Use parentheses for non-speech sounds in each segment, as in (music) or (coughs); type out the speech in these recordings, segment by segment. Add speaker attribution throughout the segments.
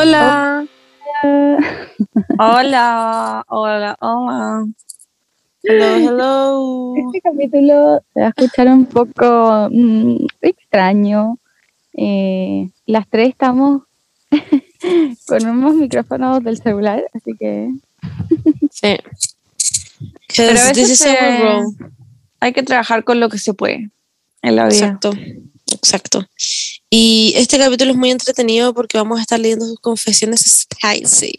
Speaker 1: Hola. Hola. Hola. Hola. Hello, hello.
Speaker 2: Este capítulo se va a escuchar un poco mm, extraño. Eh, las tres estamos (laughs) con unos micrófonos del celular, así que.
Speaker 1: Sí.
Speaker 3: Pero a veces se-. Hay que trabajar con lo que se puede en la vida.
Speaker 1: Exacto, exacto. Y este capítulo es muy entretenido porque vamos a estar leyendo sus confesiones spicy.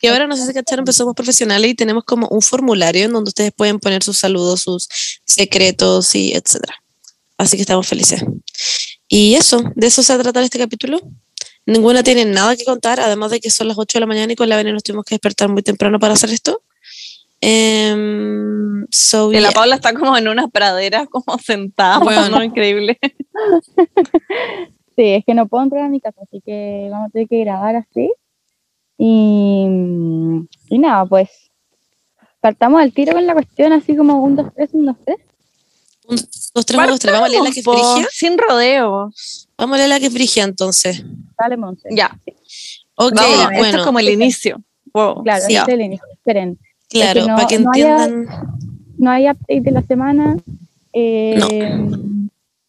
Speaker 1: Y ahora no sé si cacharon, pero somos profesionales y tenemos como un formulario en donde ustedes pueden poner sus saludos, sus secretos y etcétera. Así que estamos felices. Y eso, de eso se va a tratar este capítulo. Ninguna tiene nada que contar, además de que son las 8 de la mañana y con la Vene nos tuvimos que despertar muy temprano para hacer esto. Em, so,
Speaker 3: Y la
Speaker 1: yeah.
Speaker 3: Paula está como en una pradera, como sentada,
Speaker 1: Bueno.
Speaker 3: ¿no? increíble. (laughs)
Speaker 2: Sí, es que no puedo entrar a mi casa, así que vamos a tener que grabar así. Y, y nada, pues partamos al tiro con la cuestión, así como un, dos, tres, un, dos, tres.
Speaker 1: Un, dos, tres, un, dos, tres. Vamos a leer la que es frigia.
Speaker 3: Sin rodeos.
Speaker 1: Vamos a leer la que es frigia entonces.
Speaker 2: Dale, Monse.
Speaker 3: Ya.
Speaker 1: Ok,
Speaker 3: Vamos, esto
Speaker 1: bueno.
Speaker 3: es como el inicio. Wow.
Speaker 2: Claro,
Speaker 1: Sí.
Speaker 2: este es el inicio. Esperen,
Speaker 1: Claro,
Speaker 2: que no-
Speaker 1: para que
Speaker 2: no haya-
Speaker 1: entiendan.
Speaker 2: no hay update de la semana eh,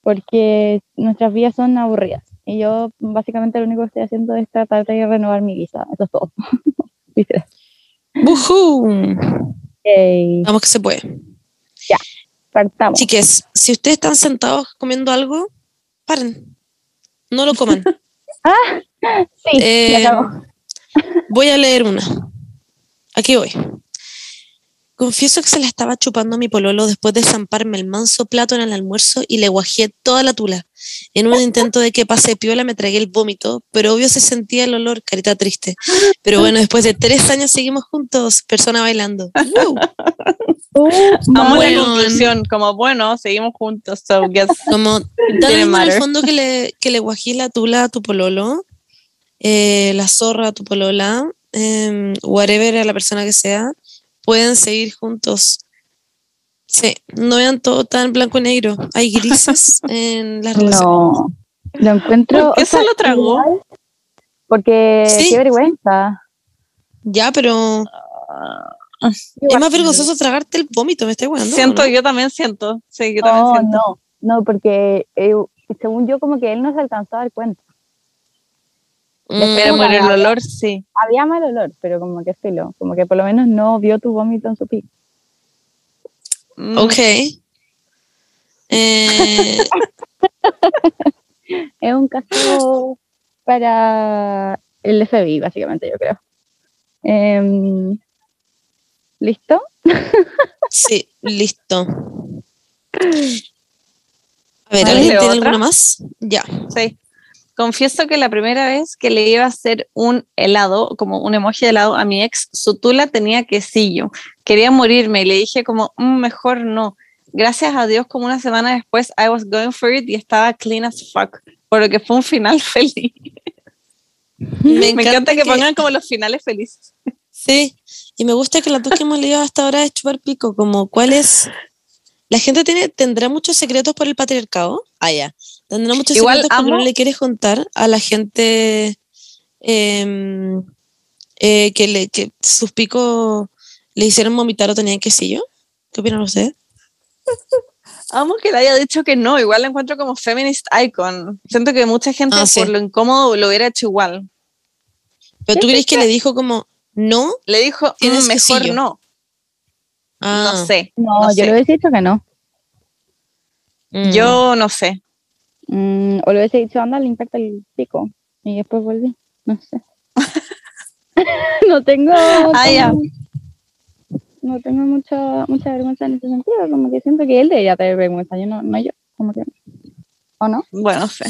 Speaker 2: porque nuestras vidas son aburridas. Y yo básicamente lo único que estoy haciendo es tratar de renovar mi visa. Eso es todo. (laughs)
Speaker 1: ¡Bujú! Vamos que se puede.
Speaker 2: partamos.
Speaker 1: Chiques, si ustedes están sentados comiendo algo, paren. No lo coman. (laughs)
Speaker 2: Sí,
Speaker 1: Eh,
Speaker 2: ya.
Speaker 1: Voy a leer una. Aquí voy. Confieso que se la estaba chupando a mi pololo después de zamparme el manso plato en el almuerzo y le guajé toda la tula. En un intento de que pase piola me tragué el vómito, pero obvio se sentía el olor, carita triste. Pero bueno, después de tres años seguimos juntos, persona bailando.
Speaker 2: Uh,
Speaker 3: Vamos a
Speaker 1: Bueno.
Speaker 3: la conclusión, como bueno, seguimos juntos, so guess.
Speaker 1: Como da lo
Speaker 3: Didn't
Speaker 1: mismo en el fondo que le, que le guají la tula a tu pololo, eh, la zorra a tu polola, em, whatever a la persona que sea, pueden seguir juntos. Sí, no vean todo tan blanco y negro. Hay grises (laughs) en las relaciones.
Speaker 2: no, lo encuentro.
Speaker 3: ¿Por qué
Speaker 2: o sea,
Speaker 3: se lo tragó?
Speaker 2: Porque
Speaker 1: Sí.
Speaker 2: qué vergüenza.
Speaker 1: Ya, pero es más vergonzoso tragarte el vómito, me estoy weando.
Speaker 3: siento,
Speaker 1: ¿no?
Speaker 3: yo también siento. Sí, yo también
Speaker 2: No,
Speaker 3: siento.
Speaker 2: no, no, porque eh, según yo como que él no se alcanzó a dar cuenta.
Speaker 1: Mm,
Speaker 3: Pero por el olor, sí.
Speaker 2: Había mal olor, pero como que filo, como que por lo menos no vio tu vómito en su pico.
Speaker 3: Mm,
Speaker 1: ok. (laughs) Eh, (laughs)
Speaker 2: Es un caso para el FBI, básicamente, yo creo. Em, ¿Listo? (laughs)
Speaker 1: sí, listo. A ver, ¿alguien tiene
Speaker 3: ¿otra?
Speaker 1: alguna más? Ya.
Speaker 3: Sí. Confieso que la primera vez que le iba a hacer un helado, como un emoji de helado a mi ex, su tula tenía quesillo. Quería morirme y le dije como, "Mm, mejor no. Gracias a Dios, como una semana después, I was going for it y estaba clean as fuck. Por lo que fue un final (laughs) feliz. Me encanta, que, pongan como los finales felices.
Speaker 1: Sí, y me gusta que las dos que hemos leído hasta ahora es chupar pico, como cuál es... La gente tiene, tendrá muchos secretos por el patriarcado. Ah, ya. Tendrá muchos
Speaker 3: Igual
Speaker 1: secretos
Speaker 3: amo-
Speaker 1: no le quieres contar a la gente em, eh, que, le, que sus picos le hicieron vomitar o tenían quesillo. ¿Qué opinan ustedes? (laughs)
Speaker 3: Amo que le haya dicho que no, igual la encuentro como feminist icon. Siento que mucha gente
Speaker 1: Ah, sí.
Speaker 3: por lo incómodo lo hubiera hecho igual.
Speaker 1: ¿Pero tú crees que le dijo como no?
Speaker 3: Le dijo,
Speaker 1: Tienes
Speaker 3: "Mm, mejor
Speaker 1: quesillo".
Speaker 3: no.
Speaker 1: Ah,
Speaker 3: No sé.
Speaker 2: No,
Speaker 3: No
Speaker 2: yo
Speaker 3: sé.
Speaker 2: le hubiese dicho que no.
Speaker 1: mm.
Speaker 3: Yo no sé.
Speaker 2: Mm, o le hubiese dicho, anda, limpiarte el pico. Y después volví. No sé. (laughs) no tengo.
Speaker 3: Ah, ya.
Speaker 2: No tengo mucha, mucha vergüenza en ese sentido. Como que siento que él debería tener vergüenza. Yo no, no yo. Como que. ¿O no?
Speaker 3: Bueno, sé.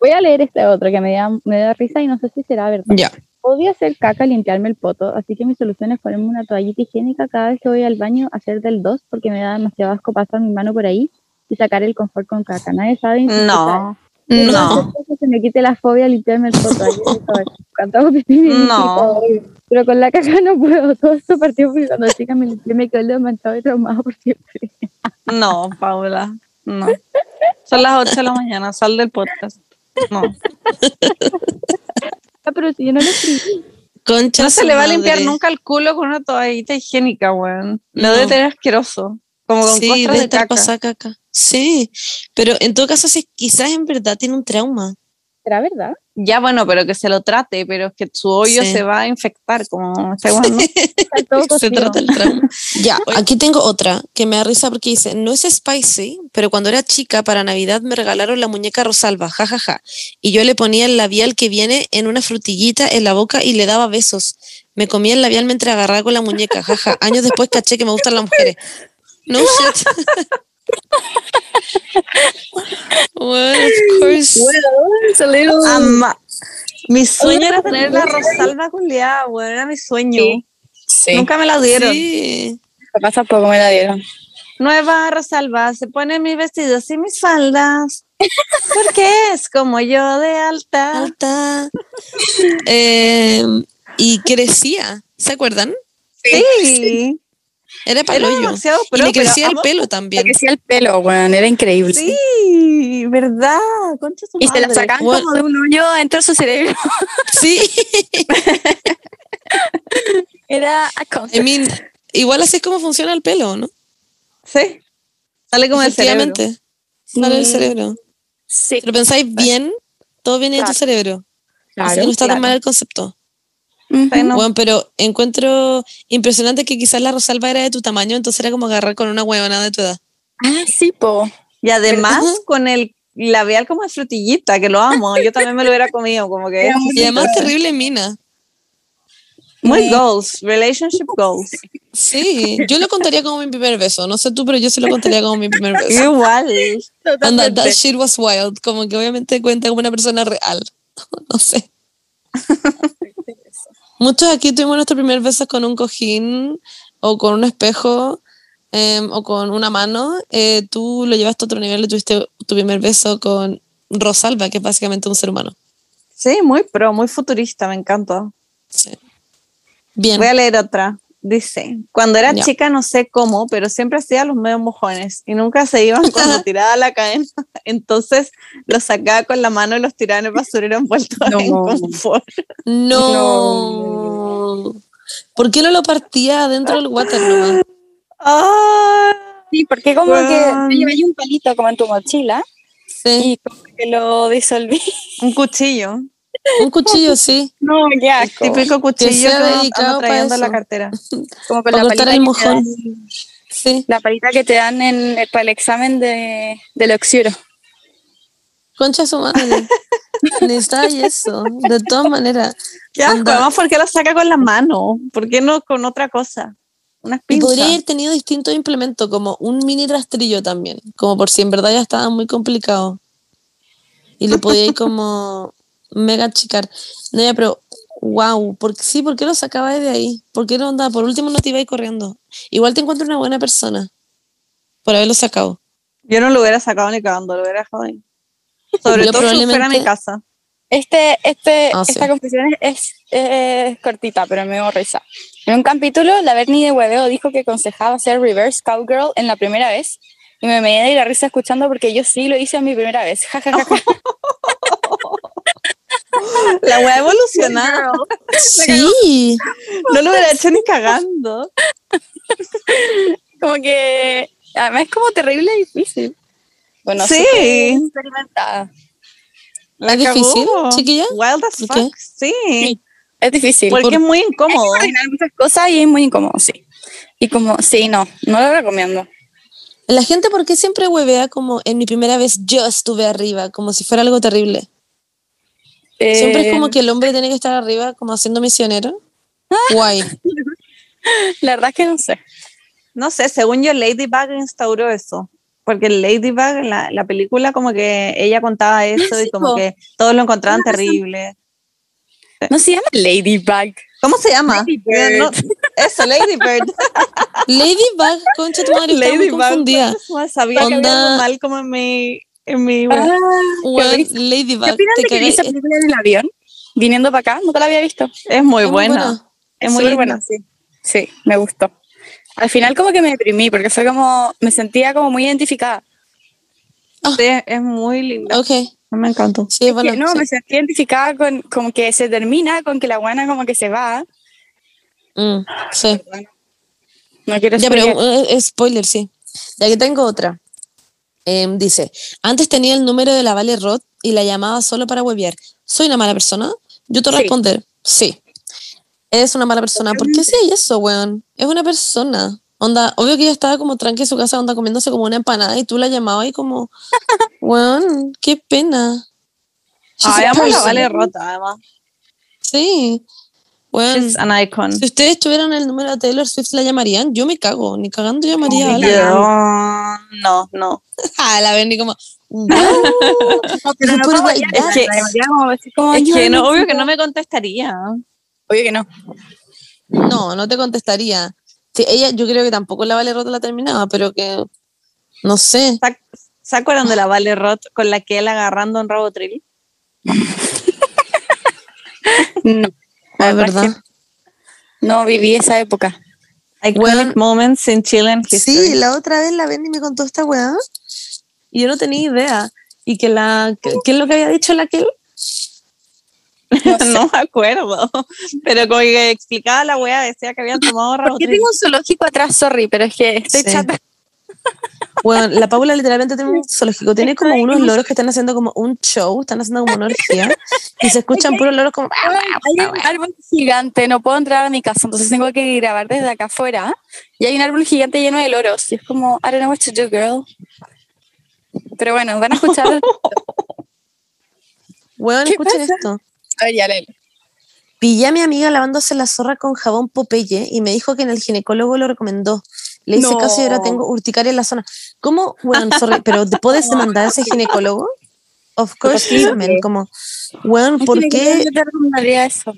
Speaker 2: Voy a leer este otro que me da, me da risa y no sé si será verdad.
Speaker 1: Ya.
Speaker 2: Odio hacer caca, limpiarme el poto, así que mi solución es ponerme una toallita higiénica cada vez que voy al baño a hacer del 2 porque me da demasiado asco pasar mi mano por ahí y sacar el confort con caca. Nadie sabe. ni
Speaker 3: No. No.
Speaker 2: que se me quite la fobia limpiarme el yo no sé, Cuando hago pipí me
Speaker 3: No.
Speaker 2: irrita, Pero con la caca no puedo. Todo esto partió porque cuando chica me limpié me quedó el dedo manchado y traumado por siempre.
Speaker 3: No, Paula. No. Son las 8 de la mañana, sal del podcast. No.
Speaker 2: La pero si yo no lo escribí.
Speaker 1: Concha
Speaker 3: No se le va a limpiar nunca el culo con una toallita higiénica, weón. Lo
Speaker 1: No.
Speaker 3: debe tener asqueroso. Como con
Speaker 1: sí,
Speaker 3: costras
Speaker 1: de
Speaker 3: caca.
Speaker 1: Sí, pero en todo caso, si quizás en verdad tiene un trauma.
Speaker 2: ¿Será verdad?
Speaker 3: Ya, bueno, pero que se lo trate, pero es que su hoyo
Speaker 1: Sí.
Speaker 3: se va a infectar, como está igual, ¿no? (laughs)
Speaker 2: Está todo
Speaker 1: Se trata el trauma. ya, aquí tengo otra que me da risa porque dice, no es spicy, pero cuando era chica para Navidad me regalaron la muñeca Rosalba, jajaja. Y yo le ponía el labial que viene en una frutillita en la boca y le daba besos. Me comía el labial mientras agarraba con la muñeca, jaja. Años después caché que me gustan las mujeres. No shit. (laughs) well, of course.
Speaker 2: It's a little-
Speaker 3: Ama- Mi sueño era tener la Rosalba culiada, weón, era mi sueño.
Speaker 2: Sí. Sí.
Speaker 3: Nunca me la dieron.
Speaker 1: Sí.
Speaker 2: Papás tampoco me la dieron.
Speaker 3: Nueva Rosalba, se pone mis vestidos y mis faldas. (laughs) Porque es como yo de alta.
Speaker 1: Alta. Eh, y crecía, ¿se acuerdan?
Speaker 3: Sí.
Speaker 1: Era para
Speaker 3: Era
Speaker 1: el hoyo.
Speaker 3: demasiado
Speaker 1: Y
Speaker 3: pro,
Speaker 1: le
Speaker 3: pero
Speaker 1: crecía el pelo
Speaker 2: Le
Speaker 1: también.
Speaker 2: crecía el pelo, weón, era increíble.
Speaker 3: Sí, verdad. Concha su
Speaker 2: Y se la
Speaker 3: madre.
Speaker 2: sacaban
Speaker 1: Bueno.
Speaker 2: como de un hoyo dentro de su cerebro.
Speaker 1: Sí, (laughs)
Speaker 2: Era a
Speaker 1: I mean, igual así es como funciona el pelo, ¿no?
Speaker 3: Sí. Sale como el cerebro.
Speaker 1: Sale del
Speaker 2: Sí.
Speaker 1: cerebro.
Speaker 2: Sí,
Speaker 1: Si lo pensáis bien, todo viene de tu
Speaker 2: Claro.
Speaker 1: cerebro.
Speaker 2: claro.
Speaker 1: así no está tan
Speaker 2: claro.
Speaker 1: mal el concepto.
Speaker 3: Bueno,
Speaker 1: Bueno, pero encuentro impresionante que quizás la Rosalba era de tu tamaño, entonces era como agarrar con una huevona de tu edad.
Speaker 2: Ah, sí, po.
Speaker 3: y además con el labial como de frutillita, que lo amo. Yo también me lo hubiera comido, como que
Speaker 1: Y además terrible mina.
Speaker 3: muy
Speaker 2: Sí.
Speaker 3: goals, relationship goals.
Speaker 1: Sí, yo lo contaría como mi primer beso. No sé tú, pero yo sí lo contaría como mi primer beso.
Speaker 3: Igual.
Speaker 1: Onda,
Speaker 2: Totalmente.
Speaker 1: that shit was wild. Como que obviamente cuenta como una persona real. (laughs) No sé. Muchos aquí tuvimos nuestro primer beso con un cojín o con un espejo em, o con una mano. Eh, tú lo llevaste a otro nivel y tuviste tu primer beso con Rosalba, que es básicamente un ser humano.
Speaker 3: Sí, muy pro, muy futurista, me encanta.
Speaker 1: Sí. Bien.
Speaker 3: Voy a leer otra. Dice, cuando era chica no sé cómo, pero siempre hacía los medios mojones y nunca se iban (laughs) cuando tiraba la cadena. Entonces los sacaba con la mano y los tiraba en el basurero envueltos
Speaker 2: No.
Speaker 3: en confort. (laughs)
Speaker 1: No. ¿Por qué no lo partía adentro del water nomás?
Speaker 3: Ah,
Speaker 2: Sí, porque como
Speaker 3: Weón.
Speaker 2: que llevé un palito como en tu mochila
Speaker 1: Sí.
Speaker 2: y como que lo disolví.
Speaker 3: un cuchillo.
Speaker 1: Un cuchillo, (laughs) sí.
Speaker 2: No, qué asco.
Speaker 3: Típico cuchillo que
Speaker 1: dedicado
Speaker 3: trayendo en la cartera. (laughs)
Speaker 2: Como con
Speaker 1: Para
Speaker 2: la palita
Speaker 1: el
Speaker 2: que
Speaker 1: mojón.
Speaker 2: dan-
Speaker 1: Sí.
Speaker 2: La palita que te dan en, eh, para el examen de, del oxiuro.
Speaker 1: Concha su madre. (laughs) Necesitaba eso. De todas maneras.
Speaker 3: Qué asco,
Speaker 1: Anda.
Speaker 3: además, ¿por qué lo saca con la mano? ¿Por qué no con otra cosa? Unas pinzas.
Speaker 1: podría haber tenido distintos implementos, como un mini rastrillo también. Como por si en verdad ya estaba muy complicado. Y le podía ir como mega achicar. No, ya, pero wow, porque sí, ¿por qué lo sacaba de ahí? ¿Por qué no andaba? Por último no te iba a ir corriendo. Igual te encuentro una buena persona por haberlo sacado.
Speaker 3: Yo no lo hubiera sacado ni cagando, lo hubiera dejado ahí. Sobre
Speaker 1: Yo
Speaker 3: todo si fuera a mi casa.
Speaker 2: Este, este,
Speaker 1: sí.
Speaker 2: esta confesión es, es cortita, pero me dio risa. En un capítulo, la Bernie de Hueveo dijo que aconsejaba hacer reverse cowgirl en la primera vez. Y me me di la risa escuchando porque yo sí lo hice en mi primera vez. Ja, ja, ja, ja. (laughs)
Speaker 3: La wea (laughs) evolucionada. (laughs)
Speaker 1: Sí.
Speaker 3: No lo hubiera hecho ni (laughs) cagando.
Speaker 2: Como que, además es como terrible y difícil. Bueno,
Speaker 3: Sí.
Speaker 2: experimentada.
Speaker 3: La
Speaker 1: ¿Es difícil, chiquilla?
Speaker 3: Wild as
Speaker 1: ¿Por
Speaker 3: fuck. Sí.
Speaker 2: Sí. Es difícil.
Speaker 3: Porque es muy incómodo.
Speaker 2: coordinar muchas cosas y es muy incómodo, sí. Y como, sí, no, no lo recomiendo.
Speaker 1: La gente, ¿por qué siempre huevea como en mi primera vez yo estuve arriba? Como si fuera algo terrible. Siempre es como
Speaker 2: Eh,
Speaker 1: que el hombre tiene que estar arriba como haciendo misionero. (laughs) Guay.
Speaker 2: La verdad es que no sé.
Speaker 3: No sé, según yo, Ladybug instauró eso. Porque Ladybug, la, la película, como que ella contaba eso y
Speaker 2: sí,
Speaker 3: como
Speaker 2: po.
Speaker 3: que todos lo encontraban terrible.
Speaker 2: No se llama Ladybug.
Speaker 3: ¿Cómo se llama?
Speaker 2: Ladybird.
Speaker 3: No, eso, Ladybird.
Speaker 1: Ladybug, (laughs) concha tu madre, muy confundida.
Speaker 3: pues, Sabía que había algo mal como en mi... En mi
Speaker 2: Ah, risa.
Speaker 1: Ladybug.
Speaker 2: ¿Qué opinan
Speaker 1: te
Speaker 2: de que vi esa película en el avión? Viniendo para acá, nunca la había visto.
Speaker 3: es muy
Speaker 1: Es muy
Speaker 3: buena.
Speaker 1: buena.
Speaker 3: Es muy
Speaker 2: súper
Speaker 3: linda.
Speaker 2: buena, sí. Sí, me gustó. Al final como que me deprimí porque fue como, me sentía como muy identificada.
Speaker 3: Sí, es muy linda.
Speaker 1: Ok,
Speaker 3: Me encantó.
Speaker 1: Sí,
Speaker 2: Que
Speaker 1: bueno,
Speaker 2: no,
Speaker 1: sí.
Speaker 2: me sentí identificada con como que se termina, con que la buena como que se va.
Speaker 1: Mm, sí.
Speaker 2: No quiero
Speaker 1: Ya, pero eh, spoiler, sí. Ya que tengo otra. Em, dice, antes tenía el número de la Vale Roth y la llamaba solo para huevear. ¿Soy una mala persona? Yo te voy a
Speaker 2: Sí.
Speaker 1: responder, sí. Eres una mala persona. ¿Por qué hacía eso, weón? Es una persona. Onda, obvio que ella estaba como tranqui en su casa, onda comiéndose como una empanada y tú la llamabas y como, (laughs) weón, qué pena.
Speaker 3: Ay, amo la. Vale rota, además.
Speaker 1: Sí.
Speaker 3: Es an icon.
Speaker 1: si ustedes tuvieran el número de Taylor Swift, ¿la llamarían? Yo me cago, ni cagando llamaría a
Speaker 2: ni
Speaker 1: alguien.
Speaker 3: no, no. (laughs)
Speaker 1: La ven y como, wow. (laughs)
Speaker 2: No, pero no
Speaker 1: like
Speaker 2: la llamaría como
Speaker 3: Es
Speaker 2: "Ay,
Speaker 3: que no, obvio que
Speaker 2: necesito-".
Speaker 3: no me contestaría.
Speaker 2: Obvio que no.
Speaker 1: No, no te contestaría. Sí, ella, yo creo que tampoco la Vale Rota la terminaba, pero que, no sé.
Speaker 3: ¿Se ac- ¿Se acuerdan de la Vale Roth con la que él agarrando un Robotrill? (laughs)
Speaker 2: No. La
Speaker 1: Ah, es
Speaker 2: verdad es que No viví esa época.
Speaker 3: Iconic
Speaker 1: Bueno,
Speaker 3: moments in Chilean history.
Speaker 1: Sí, la otra vez la Benny me contó esta weá y yo no tenía idea. Y que la, que- ¿qué es lo que había dicho la que
Speaker 3: No, (laughs) me acuerdo. Pero como que explicaba la wea, decía que habían tomado
Speaker 2: ¿Por qué tengo un zoológico atrás? Sorry, pero es que estoy
Speaker 1: Sí.
Speaker 2: chata.
Speaker 1: Bueno, la Paula literalmente tiene un zoológico, tiene como unos loros que están haciendo como un show, están haciendo como una orgía y se escuchan puros loros como...
Speaker 2: Hay un árbol gigante, no puedo entrar a mi casa, entonces tengo que grabar desde acá afuera. Y hay un árbol gigante lleno de loros. Y es como, I don't know what to do, girl. Pero bueno, van a escuchar. (laughs) ¿Qué
Speaker 1: escuchen
Speaker 2: pasa?
Speaker 1: esto.
Speaker 2: a ver, ya, léelo.
Speaker 1: Pillé a mi amiga lavándose la zorra con jabón Popeye y me dijo que en el ginecólogo lo recomendó. Le hice
Speaker 2: No.
Speaker 1: caso y ahora tengo urticaria en la zona. ¿Cómo? Weón, sorry, pero (laughs) ¿te puedes demandar a ese ginecólogo? Of course, women, como, weón, ¿por qué?
Speaker 2: Yo te eso.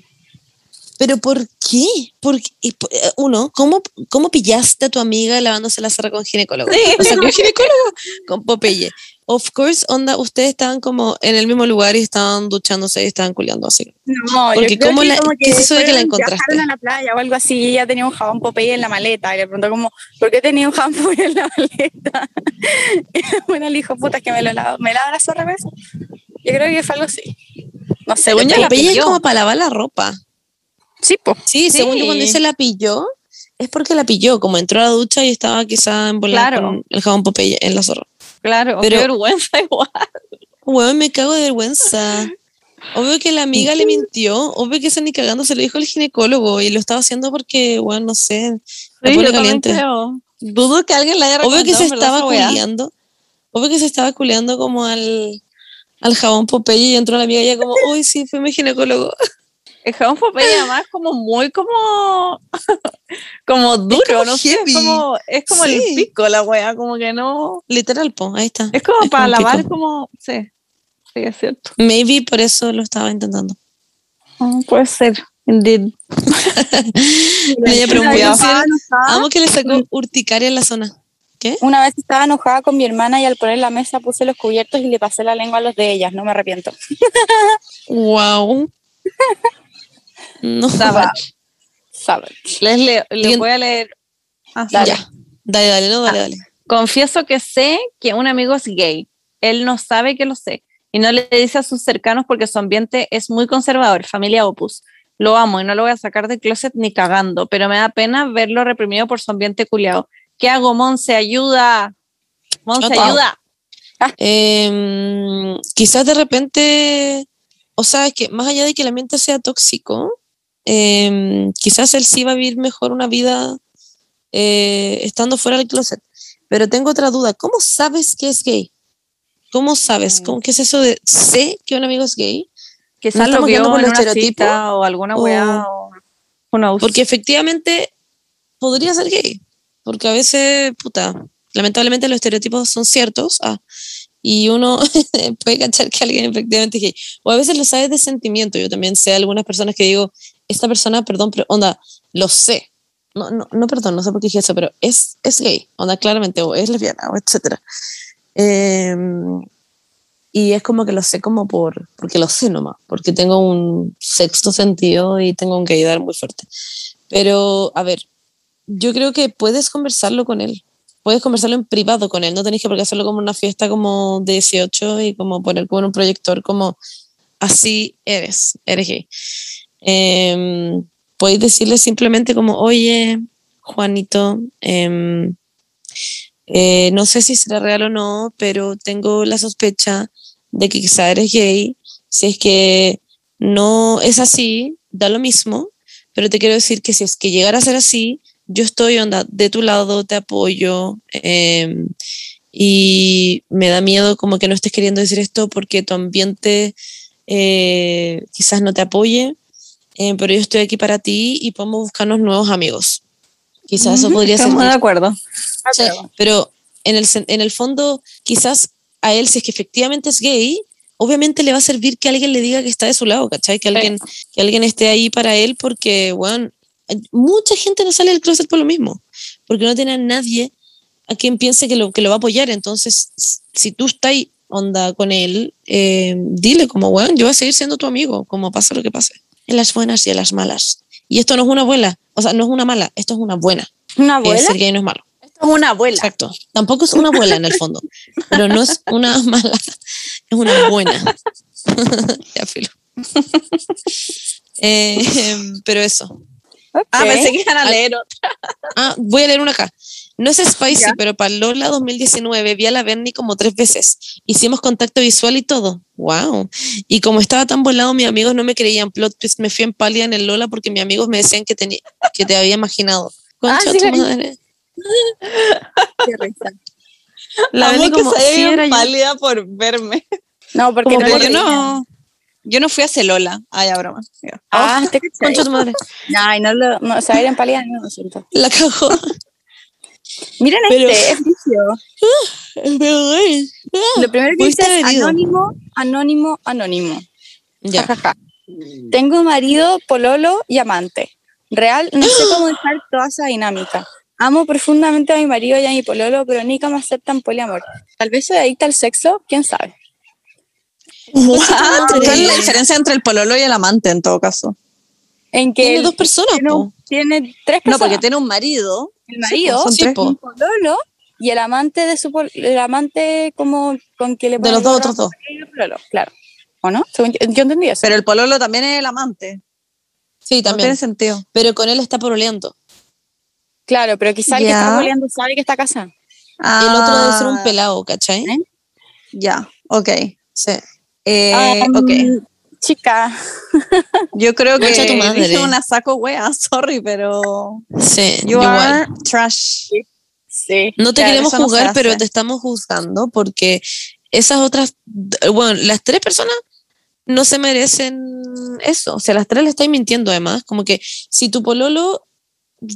Speaker 1: ¿Pero por qué? ¿Por qué? Eh, uno, ¿cómo, ¿cómo pillaste a tu amiga lavándose la zorra con ginecólogo? O sea, ¿qué ginecólogo? Con Popeye. Of course, onda, ustedes estaban como en el mismo lugar y estaban duchándose y estaban culiando así.
Speaker 2: No,
Speaker 1: Porque
Speaker 2: yo creo
Speaker 1: ¿cómo
Speaker 2: que
Speaker 1: la-
Speaker 2: como
Speaker 1: qué es eso de que la encontraste?
Speaker 2: a la playa o algo así y ella tenía un jabón Popeye en la maleta y le preguntó como, ¿por qué tenía un jabón (laughs) Popeye en la maleta? (laughs) Bueno, el hijo puta es que me lo lavo, ¿me lava la zorra eso? Yo creo que fue algo así. No sé.
Speaker 3: Según yo, la
Speaker 1: Popeye es
Speaker 3: pilló.
Speaker 1: como para lavar la ropa.
Speaker 2: Sí, pues.
Speaker 1: Sí,
Speaker 3: Sí.
Speaker 1: según yo cuando dice la pilló, es porque la pilló, como entró a la ducha y estaba quizá envolada
Speaker 3: Claro.
Speaker 1: con el jabón Popeye en la zorra.
Speaker 3: Claro,
Speaker 1: Pero-
Speaker 3: qué vergüenza (laughs) igual.
Speaker 1: Weón, me cago de vergüenza. Obvio que la amiga le mintió, obvio que eso ni cagando se lo dijo el ginecólogo y lo estaba haciendo porque, weón, no sé,
Speaker 3: Sí, yo
Speaker 1: caliente.
Speaker 3: creo. Dudo que alguien la haya
Speaker 1: Obvio que se estaba culeando, obvio que se estaba culeando como al, al jabón Popeye y entró la amiga y ella como, uy, sí, fue mi ginecólogo. (laughs)
Speaker 3: El jabón Popeye además es como muy como (laughs) como duro,
Speaker 1: como
Speaker 3: no sé, es como, es como
Speaker 1: Sí.
Speaker 3: el pico la wea, como que no.
Speaker 1: Literal, po, ahí está.
Speaker 3: Es como
Speaker 1: Es
Speaker 3: para
Speaker 1: como
Speaker 3: lavar
Speaker 1: pico.
Speaker 3: como. Sí, sí, es cierto.
Speaker 1: Maybe por eso lo estaba intentando.
Speaker 3: Mm, puede ser, indeed. (laughs)
Speaker 1: Ella,
Speaker 2: enojada.
Speaker 1: Amo que le sacó urticaria en la zona. ¿Qué?
Speaker 2: Una vez estaba enojada con mi hermana y al poner la mesa puse los cubiertos y le pasé la lengua a los de ellas, no me arrepiento. (laughs)
Speaker 1: Wow. No.
Speaker 3: Savage.
Speaker 2: Savage.
Speaker 3: Les leo, les voy a leer. Ah,
Speaker 2: Dale.
Speaker 1: Ya. Dale, dale, no, dale, dale.
Speaker 3: Confieso que sé que un amigo es gay. Él no sabe que lo sé. Y no le dice a sus cercanos porque su ambiente es muy conservador, familia opus. Lo amo y no lo voy a sacar del closet ni cagando, pero me da pena verlo reprimido por su ambiente culiado. ¿Qué hago, Monse? ¡Ayuda! Monse, ayuda.
Speaker 1: Em, quizás de repente, o sea, es que más allá de que el ambiente sea tóxico, em, quizás él sí va a vivir mejor una vida eh, estando fuera del closet. Pero tengo otra duda, ¿cómo sabes que es gay? ¿Cómo sabes?
Speaker 3: Mm.
Speaker 1: ¿Cómo, ¿Qué es eso de sé que un amigo es gay?
Speaker 3: Quizás lo
Speaker 1: estamos
Speaker 3: vio
Speaker 1: por
Speaker 3: en
Speaker 1: lo
Speaker 3: una cita o alguna
Speaker 1: O-
Speaker 3: weá. O... knows.
Speaker 1: Porque efectivamente podría ser gay, porque a veces, puta, lamentablemente los estereotipos son ciertos ah, y uno (laughs) puede cachar que alguien efectivamente es gay. O a veces lo sabes de sentimiento. Yo también sé algunas personas que digo, esta persona, perdón, pero onda, lo sé. No, no, no, perdón, no sé por qué dije eso, pero es, es gay, onda, claramente, o es lesbiana, o etcétera. Em, y es como que lo sé como por, porque lo sé nomás, porque tengo un sexto sentido y tengo un gaydar muy fuerte. Pero, a ver, yo creo que puedes conversarlo con él. puedes conversarlo en privado con él, no tenés que por qué hacerlo como una fiesta como de 18 y como poner como en un proyector como así eres, eres gay. Em, podéis decirle simplemente como, oye, Juanito, em, eh, no sé si será real o no, pero tengo la sospecha de que quizá eres gay. Si es que no es así, da lo mismo, pero te quiero decir que si es que llegara a ser así, yo estoy onda de tu lado, te apoyo. em, y me da miedo como que no estés queriendo decir esto porque tu ambiente eh, quizás no te apoye, eh, pero yo estoy aquí para ti y podemos buscarnos nuevos amigos. Quizás eso
Speaker 3: Ujú,
Speaker 1: podría ser.
Speaker 3: Estamos de acuerdo.
Speaker 1: Sí, pero en el, en el fondo, quizás a él, si es que efectivamente es gay, obviamente le va a servir que alguien le diga que está de su lado, ¿cachai? Que alguien, que alguien esté ahí para él, porque, bueno, mucha gente no sale del closet por lo mismo, porque no tiene a nadie a quien piense que lo, que lo va a apoyar. Entonces, si tú estás ahí, onda con él, eh, dile como, bueno, yo voy a seguir siendo tu amigo, como pase lo que pase, en las buenas y en las malas. Y esto no es una abuela, o sea, no es una mala, esto es una buena.
Speaker 2: ¿Una
Speaker 1: que
Speaker 2: abuela?
Speaker 1: ser gay no es malo.
Speaker 2: Esto es una abuela.
Speaker 1: Exacto. Tampoco es una abuela en el fondo, (laughs) pero no es una mala, es una buena. (laughs) ya, filo. Eh, em, pero eso.
Speaker 2: Ok.
Speaker 3: Ah, pensé que iban a leer otra.
Speaker 1: Ah, voy a leer una acá. No es spicy,
Speaker 2: Ya.
Speaker 1: pero para Lola 2019 vi a la Bernie como tres veces. Hicimos contacto visual y todo. Wow. Y como estaba tan volado, mis amigos no me creían. Plot twist, me fui en pálida en el Lola porque mis amigos me decían que, tenía que te había imaginado. Concha
Speaker 2: Ah, sí,
Speaker 1: tu madre.
Speaker 2: Qué risa.
Speaker 1: La
Speaker 3: Amo
Speaker 1: Bernie
Speaker 3: que se
Speaker 1: sí, yo.
Speaker 3: pálida por verme.
Speaker 2: No, porque
Speaker 1: Como
Speaker 2: no
Speaker 3: yo no, yo no fui a Celola. Ah, ya, broma.
Speaker 2: Ah, te cachai.
Speaker 1: Concha tu madre.
Speaker 2: Ay, no lo. No, o sea, era en pálida, no lo siento.
Speaker 1: La cagó.
Speaker 2: Miren
Speaker 1: Pero-
Speaker 2: este, es vicio. (laughs) Lo primero que dice es anónimo, anónimo, anónimo.
Speaker 1: Ya.
Speaker 2: Jajaja. Tengo marido, pololo y amante. Real, no sé cómo (gasps) dejar toda esa dinámica. Amo profundamente a mi marido y a mi pololo, pero nunca me aceptan poliamor. Tal vez soy adicta al sexo, quién sabe.
Speaker 3: ¿Cuál es la diferencia entre el pololo y el amante en todo caso?
Speaker 2: En que
Speaker 1: Tiene dos personas,
Speaker 2: tiene, un- tiene tres
Speaker 3: No,
Speaker 2: personas.
Speaker 3: porque tiene un marido.
Speaker 2: El marido,
Speaker 3: son
Speaker 1: Sí,
Speaker 3: tres.
Speaker 2: un pololo y el amante de su pol- el amante como con que le
Speaker 1: De los dos otros dos.
Speaker 2: pololo, claro. ¿O no? Según yo, yo entendí eso.
Speaker 3: Pero el pololo también es el amante.
Speaker 1: Sí,
Speaker 3: No
Speaker 1: también.
Speaker 3: tiene sentido.
Speaker 1: Pero con él está poroleando.
Speaker 2: claro, pero quizá el que
Speaker 3: Ya.
Speaker 2: está boleando sabe que está casado.
Speaker 1: El otro debe ser un
Speaker 3: Ah,
Speaker 1: pelado, ¿cachai?
Speaker 2: ¿Eh?
Speaker 3: Ya, ok.
Speaker 1: Sí.
Speaker 3: Eh,
Speaker 2: Ah,
Speaker 3: ok.
Speaker 2: Chica,
Speaker 3: Yo creo que
Speaker 1: tu madre.
Speaker 3: dije una saco wea, (laughs) sorry, pero
Speaker 1: Sí,
Speaker 3: you
Speaker 1: igual.
Speaker 3: are trash.
Speaker 2: sí.
Speaker 1: No te
Speaker 3: Claro,
Speaker 1: queremos
Speaker 3: no
Speaker 1: juzgar, pero te estamos juzgando porque esas otras, bueno, las tres personas no se merecen eso. O sea, las tres le estáis mintiendo además. Como que si tu pololo,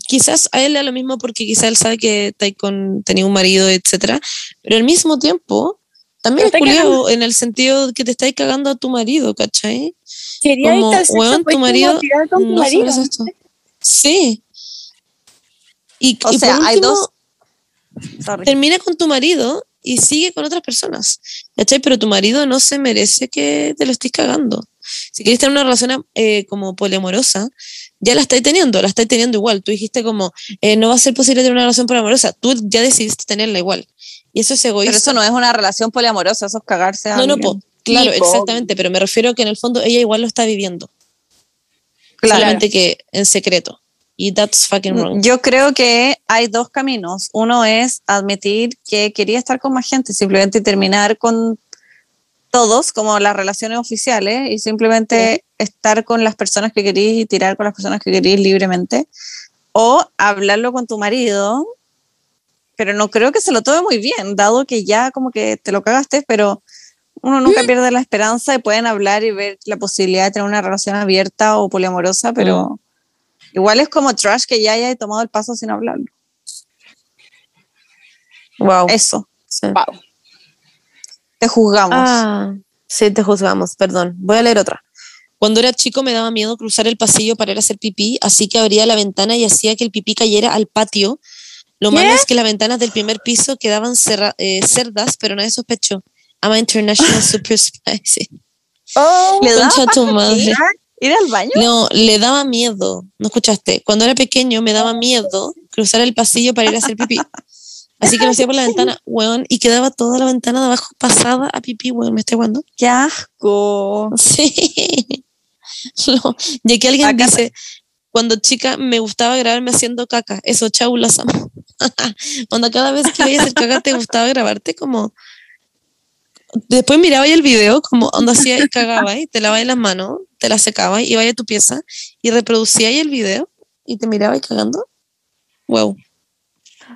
Speaker 1: quizás a él le da lo mismo porque quizás él sabe que estáis con, tenía un marido, etcétera, pero al mismo tiempo también es
Speaker 2: te
Speaker 1: culiao en el sentido de que te estáis cagando a tu marido, ¿cachai?
Speaker 2: Quería
Speaker 1: como, weón, tu
Speaker 2: pues, como
Speaker 1: marido
Speaker 2: con tu
Speaker 1: no
Speaker 2: marido.
Speaker 1: esto. Sí. Y,
Speaker 3: O
Speaker 1: y
Speaker 3: sea,
Speaker 1: por
Speaker 3: hay dos- Sorry.
Speaker 1: termina con tu marido y sigue con otras personas. ¿Cachai? Pero tu marido no se merece que te lo estés cagando. Si querés tener una relación eh, como poliamorosa, ya la estáis teniendo, la estáis teniendo igual. Tú dijiste como, eh, no va a ser posible tener una relación poliamorosa. Tú ya decidiste tenerla igual. Y eso es egoísta.
Speaker 3: Pero eso no es una relación poliamorosa, eso es cagarse a
Speaker 1: No, no,
Speaker 3: alguien.
Speaker 1: po, claro, exactamente, pero me refiero a que en el fondo ella igual lo está viviendo.
Speaker 3: Claro.
Speaker 1: Solamente que en secreto. Y that's fucking wrong.
Speaker 3: Yo creo que hay dos caminos. Uno es admitir que quería estar con más gente, simplemente terminar con todos, como las relaciones oficiales, y simplemente estar con las personas que querís y tirar con las personas que querís libremente. O hablarlo con tu marido, pero no creo que se lo tome muy bien, dado que ya como que te lo cagaste, pero uno nunca pierde la esperanza y pueden hablar y ver la posibilidad de tener una relación abierta o poliamorosa, pero igual es como trash que ya haya tomado el paso sin hablarlo.
Speaker 1: Wow.
Speaker 3: Eso,
Speaker 1: Sí.
Speaker 2: Wow.
Speaker 3: Te juzgamos.
Speaker 1: Ah, sí, te juzgamos, perdón. Voy a leer otra. Cuando era chico me daba miedo cruzar el pasillo para ir a hacer pipí, así que abría la ventana y hacía que el pipí cayera al patio. Lo malo es que las ventanas del primer piso quedaban cerra- eh, cerdas, pero nadie sospechó. I'm a international super (laughs) spicy.
Speaker 2: Oh,
Speaker 3: ¿Le daba
Speaker 1: tu madre.
Speaker 3: ¿Ir al baño?
Speaker 1: No, le daba miedo. ¿No escuchaste? Cuando era pequeño me daba miedo cruzar el pasillo para ir a hacer pipí. (laughs) Así que lo hacía por la ventana, weón, y quedaba toda la ventana de abajo pasada a pipí, weón, me estoy jugando.
Speaker 3: ¡Qué asco!
Speaker 1: Sí. (laughs) No, Y aquí alguien
Speaker 3: Acá-
Speaker 1: dice, cuando chica me gustaba grabarme haciendo caca. Eso, chau, las amo. (laughs) Onda, cada vez que a hacer caca te gustaba grabarte como... Después miraba ahí el video, como onda hacía y cagaba y te lavabas las manos, te las secabas y iba a tu pieza y reproducía ahí el video y te miraba y cagando. Wow.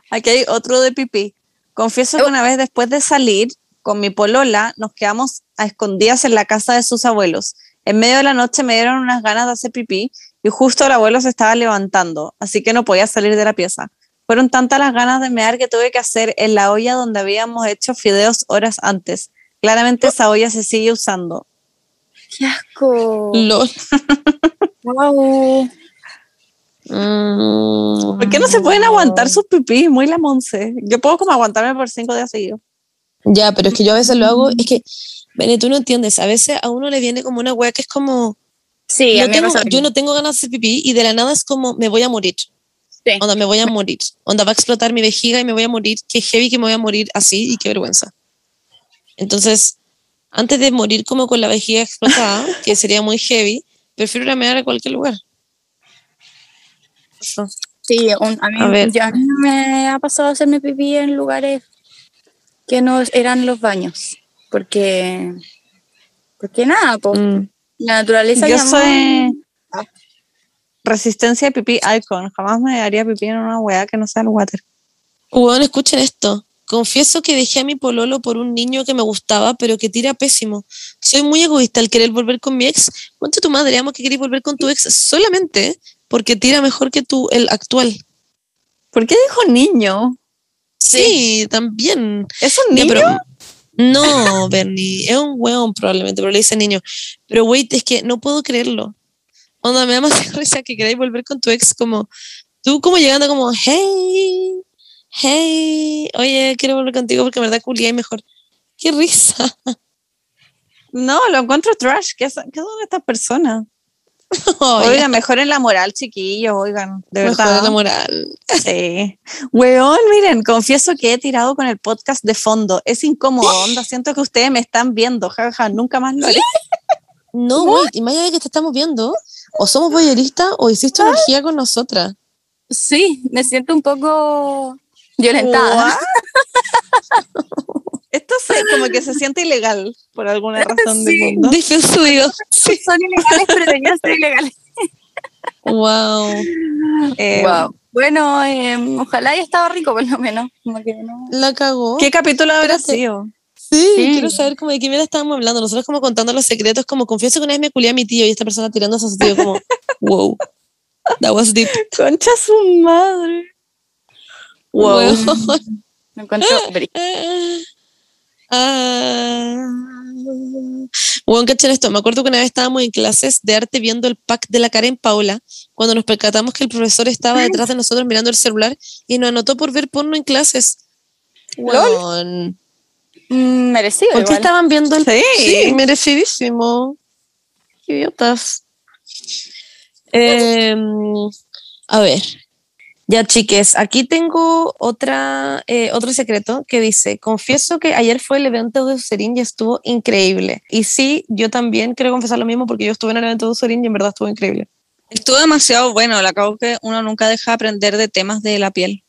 Speaker 3: Aquí hay otro de pipí. Confieso que una vez después de salir con mi polola, nos quedamos a escondidas en la casa de sus abuelos. En medio de la noche me dieron unas ganas de hacer pipí y justo el abuelo se estaba levantando, así que no podía salir de la pieza. Fueron tantas las ganas de mear que tuve que hacer en la olla donde habíamos hecho fideos horas antes. Claramente esa olla se sigue usando.
Speaker 2: ¡Qué asco!
Speaker 1: LOL. (laughs)
Speaker 2: Wow.
Speaker 1: Mm.
Speaker 3: ¿Por qué no se pueden aguantar sus pipí? Muy la monce. Yo puedo como aguantarme por cinco días seguidos.
Speaker 1: Ya, pero es que yo a veces lo hago, es que, Bene, tú no entiendes, a veces a uno le viene como una wea que es como,
Speaker 2: Sí,
Speaker 1: no
Speaker 2: a mí me
Speaker 1: tengo- yo no tengo ganas de hacer pipí y de la nada es como, me voy a morir.
Speaker 2: Sí.
Speaker 1: Onda, me voy a morir. Onda, va a explotar mi vejiga y me voy a morir. Qué heavy que me voy a morir así y qué vergüenza. Entonces, antes de morir como con la vejiga explotada, que sería muy heavy, prefiero ir a mear a cualquier lugar. Eso.
Speaker 2: Sí, un- a, mí,
Speaker 1: A ver.
Speaker 2: ya me ha pasado hacerme pipí en lugares que no eran los baños. Porque, porque nada, pues,
Speaker 1: Mm.
Speaker 2: la naturaleza
Speaker 3: Yo
Speaker 2: llamó-
Speaker 3: soy resistencia de pipí icon. Jamás me haría pipí en una weá que no sea el water.
Speaker 1: Weón, escuchen esto. Confieso que dejé a mi pololo por un niño que me gustaba, pero que tira pésimo. Soy muy egoísta al querer volver con mi ex. Cuenta tu madre, amo que querés volver con tu ex solamente porque tira mejor que tú, el actual.
Speaker 3: ¿Por qué dijo niño?
Speaker 1: Sí, también.
Speaker 3: ¿Es un
Speaker 1: Ya,
Speaker 3: niño?
Speaker 1: pero- no, Bernie, es un weón probablemente, pero le dice niño. Pero wait, es que no puedo creerlo. Onda, me da más (laughs) risa que queráis volver con tu ex como, tú como llegando como, hey, hey, oye, quiero volver contigo porque en verdad culiáis mejor. Qué risa.
Speaker 3: No, lo encuentro trash. ¿Qué, es- qué son estas personas? (laughs) Oigan, mejoren la moral, chiquillos, oigan, de
Speaker 1: mejor
Speaker 3: verdad.
Speaker 1: la moral. (laughs)
Speaker 3: Sí. Weón, miren, confieso que he tirado con el podcast de fondo. Es incómodo, (gasps) onda. Siento que ustedes me están viendo, jaja, nunca más lo haré. (laughs)
Speaker 1: No, wait, y más allá de que te estamos viendo, o somos boyeristas o hiciste energía con nosotras.
Speaker 2: Sí, me siento un poco violentada.
Speaker 3: Esto se, como que se siente ilegal por alguna (laughs) razón del
Speaker 2: Sí.
Speaker 3: mundo.
Speaker 1: Defensivo.
Speaker 2: Son ilegales, pero deberían ser ilegales.
Speaker 1: Wow.
Speaker 3: Eh,
Speaker 2: Wow. Bueno, eh, ojalá haya estado rico, por lo menos. Como que no-
Speaker 1: La cagó.
Speaker 3: ¿Qué capítulo habrá sido?
Speaker 1: Sí,
Speaker 2: Sí.
Speaker 1: quiero saber como de qué mierda estábamos hablando. Nosotros como contando los secretos, como confieso que una vez me culié a mi tío y esta persona tirando a su tío como, (laughs) wow, that was deep.
Speaker 3: Concha su madre. Wow.
Speaker 2: Me encuentro (laughs)
Speaker 1: Ah. Weón, cachen esto. Me acuerdo que una vez estábamos en clases de arte viendo el pack de la Karen Paola, cuando nos percatamos que el profesor estaba (laughs) detrás de nosotros mirando el celular y nos anotó por ver porno en clases. Weón.
Speaker 2: Mm, merecido.
Speaker 1: ¿Por qué estaban viendo el
Speaker 3: Sí.
Speaker 1: Sí, merecidísimo. Idiotas. Em, a ver. Ya, chiques, aquí tengo otra, eh, otro secreto que dice, confieso que ayer fue el evento de Userín y estuvo increíble. Y sí, yo también quiero confesar lo mismo porque yo estuve en el evento de Userín y en verdad estuvo increíble.
Speaker 3: Estuvo demasiado bueno. La acabo que uno nunca deja de aprender de temas de la piel.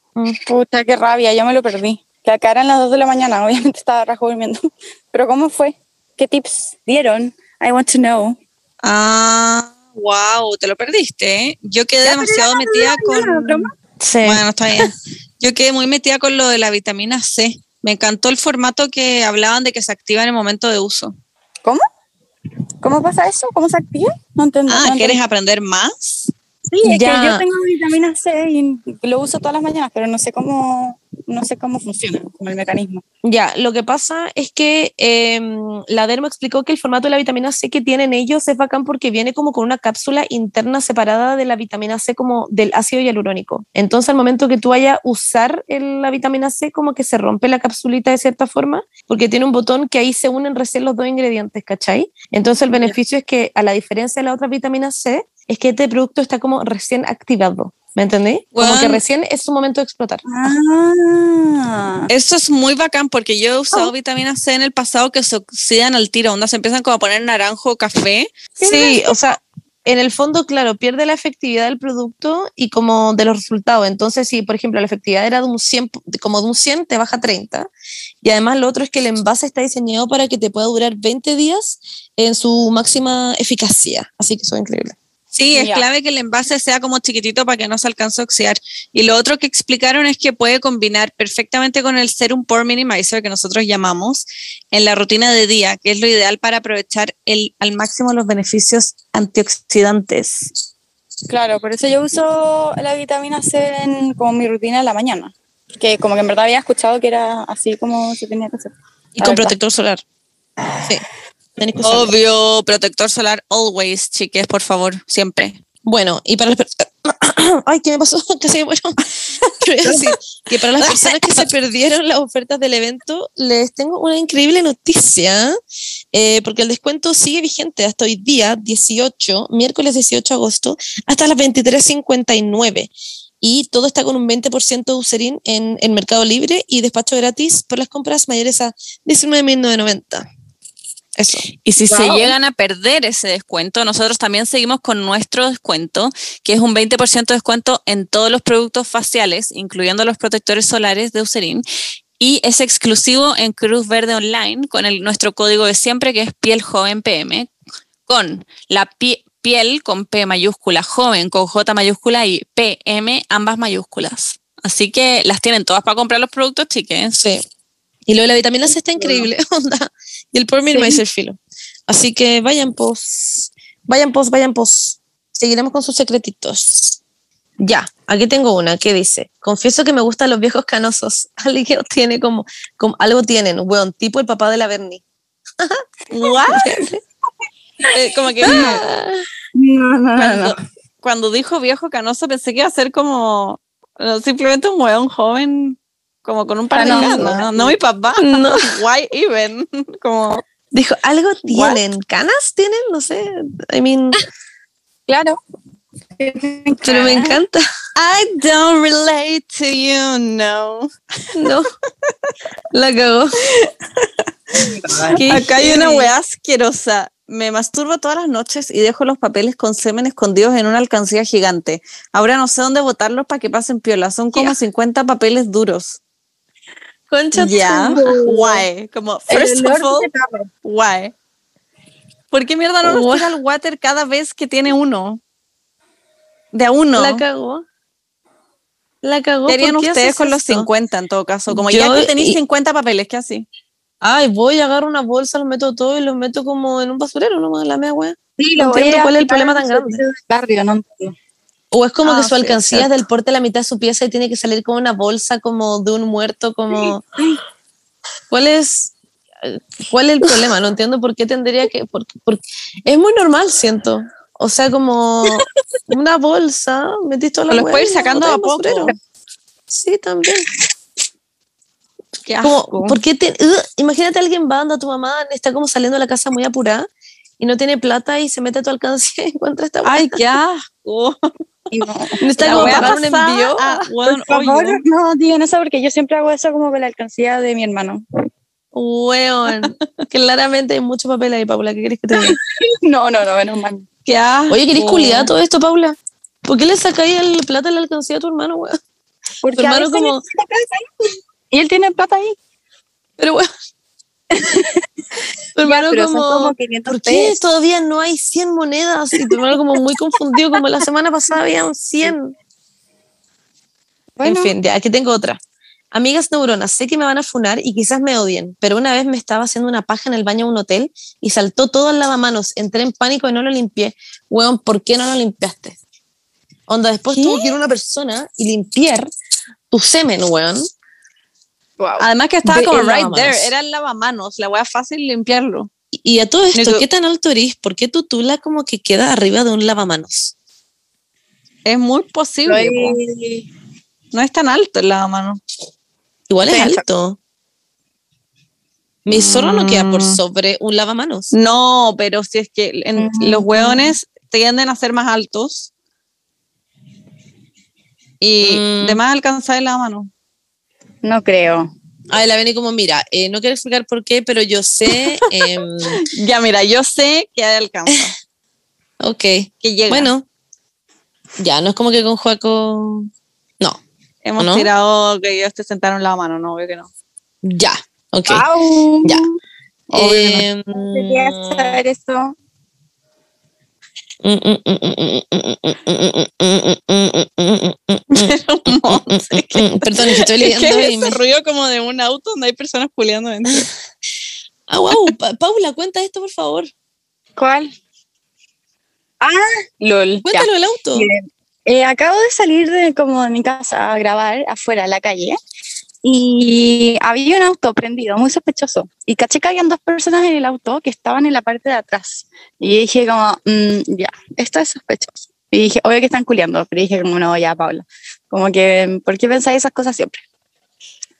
Speaker 2: Puta, qué rabia, ya me lo perdí. La cara en las 2 de la mañana, (laughs) obviamente estaba rajo durmiendo. Pero ¿cómo fue? ¿Qué tips dieron? I want to know.
Speaker 3: Ah, wow, te lo perdiste. ¿eh? Yo quedé
Speaker 2: Ya,
Speaker 3: demasiado metida con.
Speaker 1: Sí.
Speaker 3: Bueno, está bien. Yo quedé muy metida con lo de la vitamina C. Me encantó el formato que hablaban de que se activa en el momento de uso.
Speaker 2: ¿Cómo? ¿Cómo pasa eso? ¿Cómo se activa? No entiendo.
Speaker 3: Ah,
Speaker 2: no
Speaker 3: ¿quieres
Speaker 2: entiendo.
Speaker 3: aprender más?
Speaker 2: Sí, es
Speaker 1: Ya.
Speaker 2: que yo tengo vitamina C y lo uso todas las mañanas, pero no sé cómo, no sé cómo funciona, como el mecanismo.
Speaker 1: Ya, lo que pasa es que em, la Dermo explicó que el formato de la vitamina C que tienen ellos es bacán porque viene como con una cápsula interna separada de la vitamina C como del ácido hialurónico. Entonces al momento que tú vayas a usar el- la vitamina C como que se rompe la capsulita de cierta forma porque tiene un botón que ahí se unen recién los dos ingredientes, ¿cachai? Entonces el beneficio es que a la diferencia de la otra vitamina C es que este producto está como recién activado. ¿Me entendí? Como que recién es su momento de explotar.
Speaker 2: Ah.
Speaker 3: Eso es muy bacán porque yo he usado vitamina C en el pasado que se oxidan al tiro, onda se empiezan como a poner naranjo o café.
Speaker 1: Sí, o sea, en el fondo, claro, pierde la efectividad del producto y como de los resultados. Entonces, si, por ejemplo, la efectividad era de un 100, como de un 100, te baja a 30. Y además lo otro es que el envase está diseñado para que te pueda durar 20 días en su máxima eficacia. Así que eso es increíble.
Speaker 3: Sí, es
Speaker 2: Ya.
Speaker 3: clave que el envase sea como chiquitito para que no se alcance a oxidar. Y lo otro que explicaron es que puede combinar perfectamente con el Serum Pore Minimizer que nosotros llamamos en la rutina de día, que es lo ideal para aprovechar el, al máximo los beneficios antioxidantes.
Speaker 2: Claro, por eso yo uso la vitamina C en como mi rutina en la mañana. Que como que en verdad había escuchado que era así como se tenía que hacer.
Speaker 1: Y con
Speaker 2: verdad.
Speaker 1: protector solar. Sí. Tenés que usarlo.
Speaker 3: Obvio, protector solar always, chiques, por favor, siempre.
Speaker 1: Bueno, y para las personas... (coughs) Ay, ¿qué me pasó? (laughs) (laughs) Casi me muero. Pero iba a decir que para las personas que se (laughs) perdieron las ofertas del evento, les tengo una increíble noticia, eh, porque el descuento sigue vigente hasta hoy día, 18, miércoles 18 de agosto, hasta las 23.59. Y todo está con un 20% de userín en el Mercado Libre y despacho gratis por las compras mayores a 19.990. Eso.
Speaker 3: Y si se llegan a perder ese descuento, nosotros también seguimos con nuestro descuento, que es un 20% de descuento en todos los productos faciales, incluyendo los protectores solares de Eucerin. Y es exclusivo en Cruz Verde Online con el, nuestro código de siempre, que es piel joven PM, con la pie- piel con P mayúscula, joven con J mayúscula y PM, ambas mayúsculas. Así que las tienen todas para comprar los productos, chiques.
Speaker 1: Sí. Y lo de la vitamina C está increíble, (laughs) onda. Y el Pore Minimizer filo. Así que vayan pos, vayan pos, vayan pos. Seguiremos con sus secretitos. Ya, aquí tengo una que dice, confieso que me gustan los viejos canosos. (laughs) Alguien tiene como, como algo tienen, weón, tipo el papá de la Bernie. (laughs)
Speaker 3: ¿What? Eh, como que
Speaker 2: No, no,
Speaker 3: cuando, cuando dijo viejo canoso pensé que iba a ser como no, simplemente un hueón joven como con un par de
Speaker 2: Canoso.
Speaker 3: canas, no, no mi papá, (laughs)
Speaker 1: No.
Speaker 3: why even, (laughs) como
Speaker 1: Dijo, algo tienen, canas tienen, no sé. I mean, (laughs)
Speaker 2: Claro.
Speaker 1: pero me encanta.
Speaker 3: I don't relate to you, no.
Speaker 1: No. La cagó.
Speaker 3: Acá hay una weá asquerosa. Me masturbo todas las noches y dejo los papeles con semen escondidos en una alcancía gigante. Ahora no sé dónde botarlos para que pasen piola. Son como 50 papeles duros.
Speaker 1: Concha
Speaker 3: Ya.
Speaker 1: tu-
Speaker 3: Why? Como,
Speaker 2: El
Speaker 3: first of all, why? ¿Por qué mierda no los
Speaker 1: Why?
Speaker 3: tira al water cada vez que tiene uno? De a uno.
Speaker 1: La cagó. La cagó.
Speaker 3: ¿Qué harían
Speaker 1: ¿por qué
Speaker 3: ustedes
Speaker 1: haces
Speaker 3: con los
Speaker 1: esto?
Speaker 3: 50 en todo caso? Como
Speaker 1: Yo
Speaker 3: ya que tenéis
Speaker 1: y-
Speaker 3: 50 papeles, ¿qué así?
Speaker 1: Ay, voy, agarro una bolsa, los meto todo y los meto como en un basurero, no la mea wea.
Speaker 2: Sí,
Speaker 1: No
Speaker 2: lo voy
Speaker 1: entiendo
Speaker 2: a
Speaker 1: cuál es el problema
Speaker 2: en
Speaker 1: tan grande.
Speaker 2: Barrio, no entiendo.
Speaker 1: O es como
Speaker 3: Ah,
Speaker 1: que su
Speaker 3: sí,
Speaker 1: alcancía es del porte de la mitad de su pieza y tiene que salir con una bolsa como de un muerto, como. ¿Cuál es? ¿Cuál es el problema? No entiendo por qué tendría que. por- por- es muy normal, siento. O sea, como una bolsa, metís toda la
Speaker 3: Los puedes ir sacando a poco.
Speaker 1: basurero. Sí, también.
Speaker 3: Qué
Speaker 1: Como,
Speaker 3: asco.
Speaker 1: ¿por qué te- imagínate a alguien va a tu mamá, está como saliendo de la casa muy apurada y no tiene plata y se mete a tu alcance y (laughs) encuentra esta wea.
Speaker 3: Ay, qué asco.
Speaker 2: Y no.
Speaker 3: La
Speaker 1: como pagar un envío.
Speaker 3: a- weón,
Speaker 2: Por favor, no digan eso porque yo siempre hago eso como con la alcancía de mi hermano.
Speaker 1: Weón. Claramente hay mucho papel ahí, Paula. ¿Qué querés que te diga? (laughs)
Speaker 2: No, no, no, menos mal.
Speaker 3: Qué asco.
Speaker 1: Oye, ¿querés culiar todo esto, Paula? ¿Por qué le sacáis el plata en la alcancía a tu hermano, weón?
Speaker 2: Porque
Speaker 1: Tu
Speaker 2: a
Speaker 1: hermano
Speaker 2: veces
Speaker 1: como-.
Speaker 2: Y él tiene plata ahí.
Speaker 1: Pero weón. (laughs) tu hermano como,
Speaker 2: como 500
Speaker 1: ¿por qué
Speaker 2: pesos.
Speaker 1: todavía no hay 100 monedas? Y tu hermano como muy confundido, como la semana pasada habían 100.
Speaker 2: Bueno,
Speaker 1: En fin, ya, aquí tengo otra. Amigas neuronas, sé que me van a funar y quizás me odien, pero una vez me estaba haciendo una paja en el baño de un hotel y saltó todo el lavamanos. Entré en pánico y no lo limpié. Weón, ¿por qué no lo limpiaste? Onda, después
Speaker 3: ¿Qué?
Speaker 1: tuvo que ir una persona y limpiar tu semen, weón.
Speaker 2: Wow.
Speaker 3: Además que estaba
Speaker 1: De
Speaker 3: como
Speaker 1: el
Speaker 3: right
Speaker 1: lavamanos.
Speaker 3: there, era el lavamanos, la weá fácil limpiarlo.
Speaker 1: Y- Y a todo esto, ¿qué tan alto eres? ¿Por qué tu tula como que queda arriba de un lavamanos?
Speaker 3: Es muy posible. po.
Speaker 2: ahí-
Speaker 3: No es tan alto el lavamanos.
Speaker 1: Igual es
Speaker 2: Sí,
Speaker 1: alto. Mi zorro no queda por
Speaker 3: Mm.
Speaker 1: sobre un lavamanos.
Speaker 3: No, pero si es que en-
Speaker 2: Mm.
Speaker 3: los hueones tienden a ser más altos. Y
Speaker 1: Mm.
Speaker 3: de más alcanzar la mano.
Speaker 2: No creo.
Speaker 1: Ay, la Beni como, mira, eh, no quiero explicar por qué, pero yo sé. em, (laughs)
Speaker 3: Ya, mira, yo sé que alcanza. (laughs)
Speaker 1: ok.
Speaker 3: Que llega.
Speaker 1: Bueno, ya, no es como que con Joaco. No,
Speaker 3: hemos
Speaker 1: ¿no?
Speaker 3: tirado que ellos te sentaron la mano, no, obvio que no.
Speaker 1: ya, ok.
Speaker 2: Au.
Speaker 1: Ya.
Speaker 3: Obvio que
Speaker 1: Em,
Speaker 2: Quería saber eso. (laughs)
Speaker 1: Perdón, es que estoy leyendo
Speaker 3: ¿Qué
Speaker 1: y
Speaker 3: es ese ruido como de un auto donde hay personas puleando dentro? (laughs)
Speaker 1: Ah, wow, Pa- Paula, cuenta esto, por favor.
Speaker 2: ¿Cuál? Ah, LOL. ya.
Speaker 1: Cuéntalo del auto.
Speaker 2: Eh, acabo de salir de como de mi casa a grabar afuera, en la calle, y había un auto prendido, muy sospechoso. Y caché que habían dos personas en el auto que estaban en la parte de atrás. Y dije como, mm, ya, esto es sospechoso. Y dije, obvio que están culiando, pero dije como, no, ya, Paula. Como que, ¿por qué pensáis esas cosas siempre?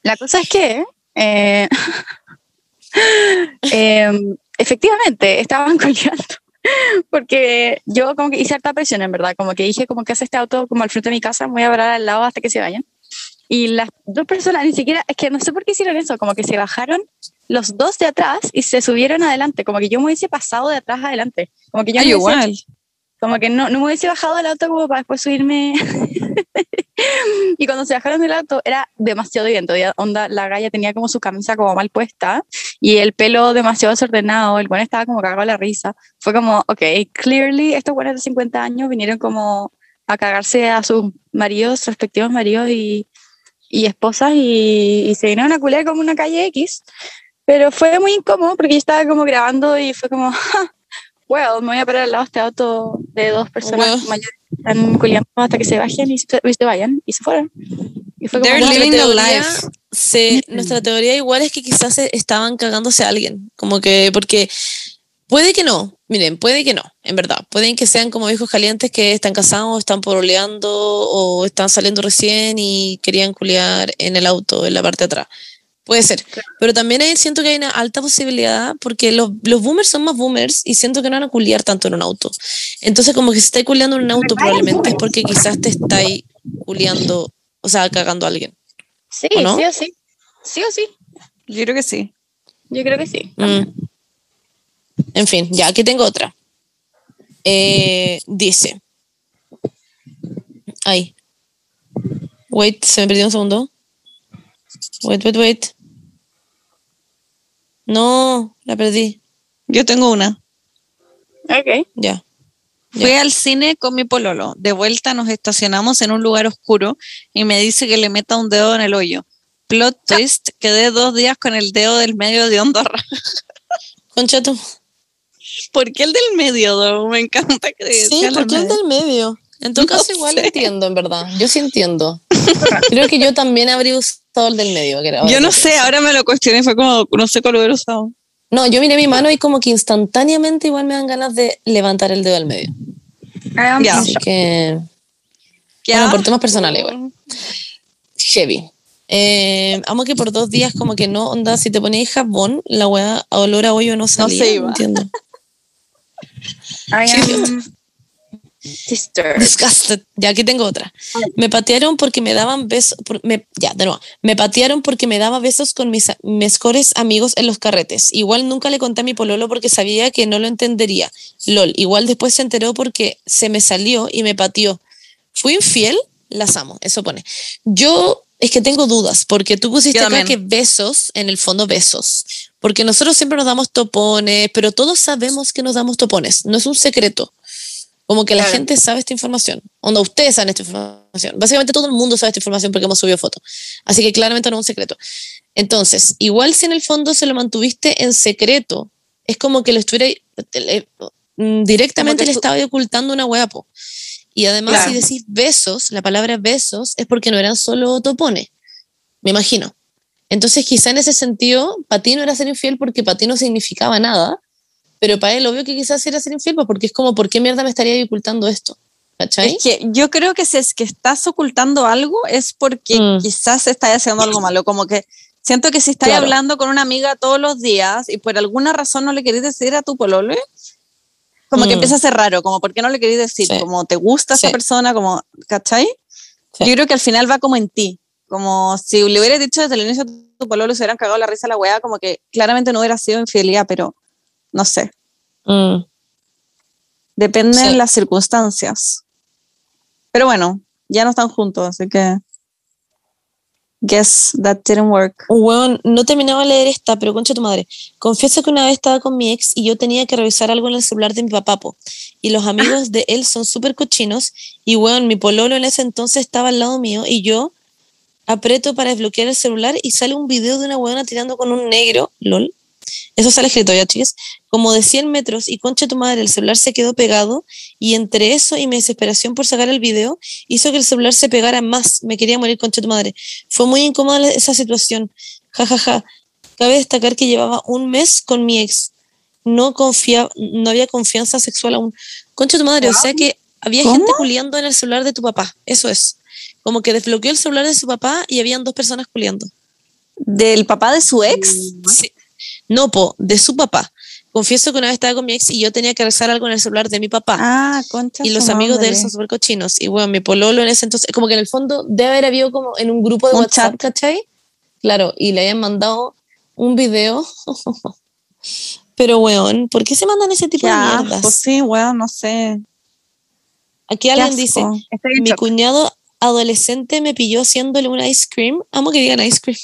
Speaker 2: La cosa es que, eh, (laughs) em, efectivamente, estaban (laughs) culiando porque yo como que hice harta presión en verdad, como que dije como que hace este auto como al frente de mi casa, voy a parar al lado hasta que se vayan. Y las dos personas, ni siquiera, es que no sé por qué hicieron eso, como que se bajaron los dos de atrás y se subieron adelante, como que yo me hubiese pasado de atrás adelante, como que yo
Speaker 3: Ay,
Speaker 2: no hubiese-
Speaker 3: igual.
Speaker 2: como que no, no me hubiese bajado del auto como para después subirme. (laughs) y cuando se bajaron del auto era demasiado viento. Onda, la galla tenía como su camisa como mal puesta y el pelo demasiado desordenado. El buen estaba como cagado a la risa. Fue como, ok, clearly estos buenos de 50 años vinieron como a cagarse a sus maridos, respectivos maridos y, y esposas y, y se vinieron a culear como una calle X. Pero fue muy incómodo porque yo estaba como grabando y fue como, (laughs) "Ja, well, me voy a parar al lado de este auto de dos personas
Speaker 1: Well.
Speaker 2: mayores que están culiando hasta que se bajen y se, y se vayan y se fueron. Y fue como,
Speaker 3: They're living the life.
Speaker 1: se- (laughs) nuestra teoría igual es que quizás estaban cagándose a alguien, como que, porque puede que no, miren, puede que no, en verdad, pueden que sean como viejos calientes que están casados, están poroleando o están saliendo recién y querían culiar en el auto, en la parte de atrás. Puede ser, pero también ahí siento que hay una alta posibilidad porque los, los boomers son más boomers y siento que no van a culiar tanto en un auto. Entonces, como que si estáis culiando en un auto, probablemente es porque quizás te estáis culiando, o sea, cagando a alguien.
Speaker 2: Sí,
Speaker 1: ¿O no?
Speaker 2: sí o sí. Sí o sí.
Speaker 3: Yo creo que sí.
Speaker 2: Yo creo que sí.
Speaker 1: Mm. En fin, ya, aquí tengo otra. Eh, dice. Ay. Wait, se me perdió un segundo. Wait, wait, wait. No, la perdí.
Speaker 3: Yo tengo una.
Speaker 2: Ok.
Speaker 1: Ya.
Speaker 3: Fui al cine con mi pololo. De vuelta nos estacionamos en un lugar oscuro y me dice que le meta un dedo en el hoyo. Plot twist, quedé dos días con el dedo del medio de Andorra. (laughs)
Speaker 1: Concha tú.
Speaker 3: ¿Por qué el del medio? Do? Me encanta que
Speaker 1: Sí, ¿por qué el del medio? En todo
Speaker 3: No
Speaker 1: caso, igual
Speaker 3: sé.
Speaker 1: entiendo, en verdad. Yo sí entiendo. (laughs) Creo que yo también habría usado el del medio. que era-
Speaker 3: Yo no sé, ahora me lo cuestioné, fue como, no sé cuál hubiera usado.
Speaker 1: No, yo miré mi mano y como que instantáneamente igual me dan ganas de levantar el dedo del medio.
Speaker 2: Ah,
Speaker 3: Ya.
Speaker 1: Así que,
Speaker 3: Ya.
Speaker 1: bueno, por temas personales igual. Heavy. Eh, amo que por dos días como que no, onda, si te ponías jabón, la weá a olor a hoyo no salía.
Speaker 3: se iba.
Speaker 1: entiendo. (laughs)
Speaker 2: I am disturbed.
Speaker 1: Disgusted. Ya, aquí tengo otra. Me patearon porque me daban besos. por- me- ya, de nuevo. Me patearon porque me daba besos con mis mejores amigos en los carretes. Igual nunca le conté a mi pololo porque sabía que no lo entendería. LOL. Igual después se enteró porque se me salió y me pateó. ¿Fui infiel? Las amo. Eso pone. Yo es que tengo dudas porque tú pusiste acá que besos, en el fondo besos. Porque nosotros siempre nos damos topones, pero todos sabemos que nos damos topones. No es un secreto. Como que la
Speaker 2: Claro.
Speaker 1: gente sabe esta información. Onda, ustedes saben esta información. Básicamente todo el mundo sabe esta información porque hemos subido fotos. Así que claramente no es un secreto. Entonces, igual si en el fondo se lo mantuviste en secreto, es como que lo estuviera le- mm, directamente
Speaker 3: Como que
Speaker 1: le estaba ocultando una hueá, po. Y además,
Speaker 3: Claro.
Speaker 1: si decís besos, la palabra besos es porque no eran solo topones. Me imagino. Entonces, quizá en ese sentido, para ti no era ser infiel porque para ti no significaba nada, pero para él, obvio que quizás era ser infiel, pues, porque es como, ¿por qué mierda me estaría ocultando esto? ¿Cachai?
Speaker 3: Es que yo creo que si es que estás ocultando algo es porque
Speaker 1: Mm.
Speaker 3: quizás estás haciendo algo malo. Como que siento que si estás
Speaker 1: Claro.
Speaker 3: hablando con una amiga todos los días y por alguna razón no le querés decir a tu pololo, como que
Speaker 1: Mm.
Speaker 3: empieza a ser raro. Como, ¿por qué no le querés decir?
Speaker 1: Sí.
Speaker 3: Como, ¿te gusta esa persona? Como, ¿cachai?
Speaker 1: Sí.
Speaker 3: Yo creo que al final va como en ti. Como si le hubieras dicho desde el inicio a tu pololo se hubieran cagado la risa a la weá, como que claramente no hubiera sido infidelidad, pero no sé.
Speaker 1: Mm.
Speaker 3: Depende
Speaker 1: Sí.
Speaker 3: de las circunstancias. Pero bueno, ya no están juntos, así que. Guess that didn't work.
Speaker 1: Weón, no terminaba de leer esta, pero concha tu madre. Confieso que una vez estaba con mi ex y yo tenía que revisar algo en el celular de mi papá, po. Y los amigos de él son súper cochinos. Y weón, mi pololo en ese entonces estaba al lado mío y yo aprieto para desbloquear el celular y sale un video de una weona tirando con un negro, lol. Eso sale escrito ya, chicas. Como de 100 metros y concha tu madre, el celular se quedó pegado y entre eso y mi desesperación por sacar el video hizo que el celular se pegara más. Me quería morir, concha tu madre. Fue muy incómoda esa situación. Ja, ja, ja. Cabe destacar que llevaba un mes con mi ex. No confía, no había confianza sexual aún. Concha tu madre, o sea que había
Speaker 3: ¿Cómo?
Speaker 1: gente culiando en el celular de tu papá. Eso es. Como que desbloqueó el celular de su papá y habían dos personas culiando.
Speaker 3: ¿Del papá de su ex?
Speaker 1: Sí. No, po, de su papá. Confieso que una vez estaba con mi ex y yo tenía que rezar algo en el celular de mi papá.
Speaker 3: Ah, concha.
Speaker 1: y los amigos de él son súper cochinos. Y bueno, mi pololo en ese entonces, como que en el fondo debe haber habido como en un grupo de
Speaker 3: Un
Speaker 1: WhatsApp,
Speaker 3: chat.
Speaker 1: ¿cachai? Claro, y le habían mandado un video. (laughs) Pero weón, ¿por qué se mandan ese tipo de mierdas?
Speaker 3: sí, weón, no sé.
Speaker 1: Aquí alguien dice, mi
Speaker 2: shock.
Speaker 1: cuñado adolescente me pilló haciéndole un ice cream. Amo que digan ice cream.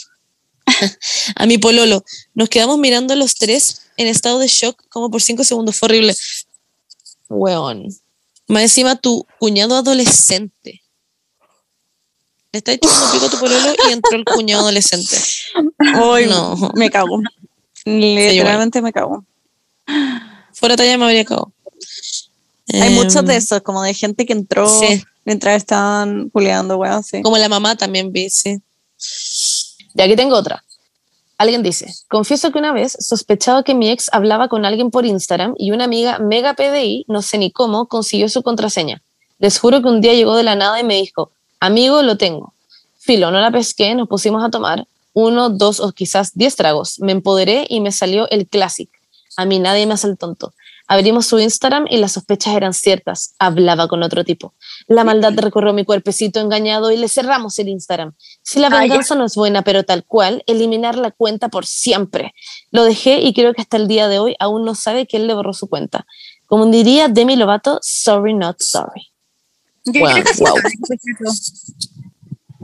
Speaker 1: (laughs) a mi pololo. Nos quedamos mirando los tres en estado de shock como por cinco segundos. Fue horrible. Weón. Más encima tu cuñado adolescente. Le está echando pico a tu pololo y entró el cuñado adolescente.
Speaker 3: Ay,
Speaker 1: No.
Speaker 3: me cago. Literalmente me cago.
Speaker 1: Fuera talla me habría cagado.
Speaker 3: Hay muchos
Speaker 1: Em,
Speaker 3: de esos, como de gente que entró
Speaker 1: Sí.
Speaker 3: mientras estaban culeando, weón, sí.
Speaker 1: Como la mamá también vi, sí. Y aquí tengo otra. Alguien dice, confieso que una vez sospechaba que mi ex hablaba con alguien por Instagram y una amiga mega PDI, no sé ni cómo, consiguió su contraseña. Les juro que un día llegó de la nada y me dijo, amigo, lo tengo. Filo, no la pesqué, nos pusimos a tomar uno, dos o quizás diez tragos. Me empoderé y me salió el classic. A mí nadie me hace el tonto. Abrimos su Instagram y las sospechas eran ciertas. Hablaba con otro tipo. La maldad recorrió mi cuerpecito engañado y le cerramos el Instagram. Si la
Speaker 2: Ay,
Speaker 1: venganza no es buena, pero tal cual, eliminar la cuenta por siempre. Lo dejé y creo que hasta el día de hoy aún no sabe que él le borró su cuenta. Como diría Demi Lovato, sorry, not sorry.
Speaker 2: Yo
Speaker 1: Wow,
Speaker 2: creo que
Speaker 1: wow.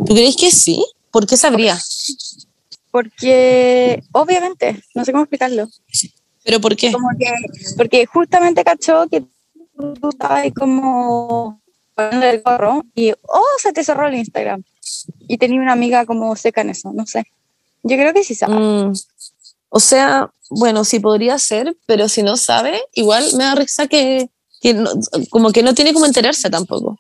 Speaker 1: ¿Tú crees que sí? ¿Por qué sabría?
Speaker 2: Porque, obviamente, no sé cómo explicarlo.
Speaker 1: ¿Pero por qué?
Speaker 2: Como que, porque justamente cachó que tú estabas ahí como poniendo el gorro y, oh, se te cerró el Instagram. Y tenía una amiga como seca en eso, no sé. Yo creo que sí sabe.
Speaker 1: Mm, o sea, bueno, sí podría ser, pero si no sabe, igual me da risa que, que no- como que no tiene como enterarse tampoco.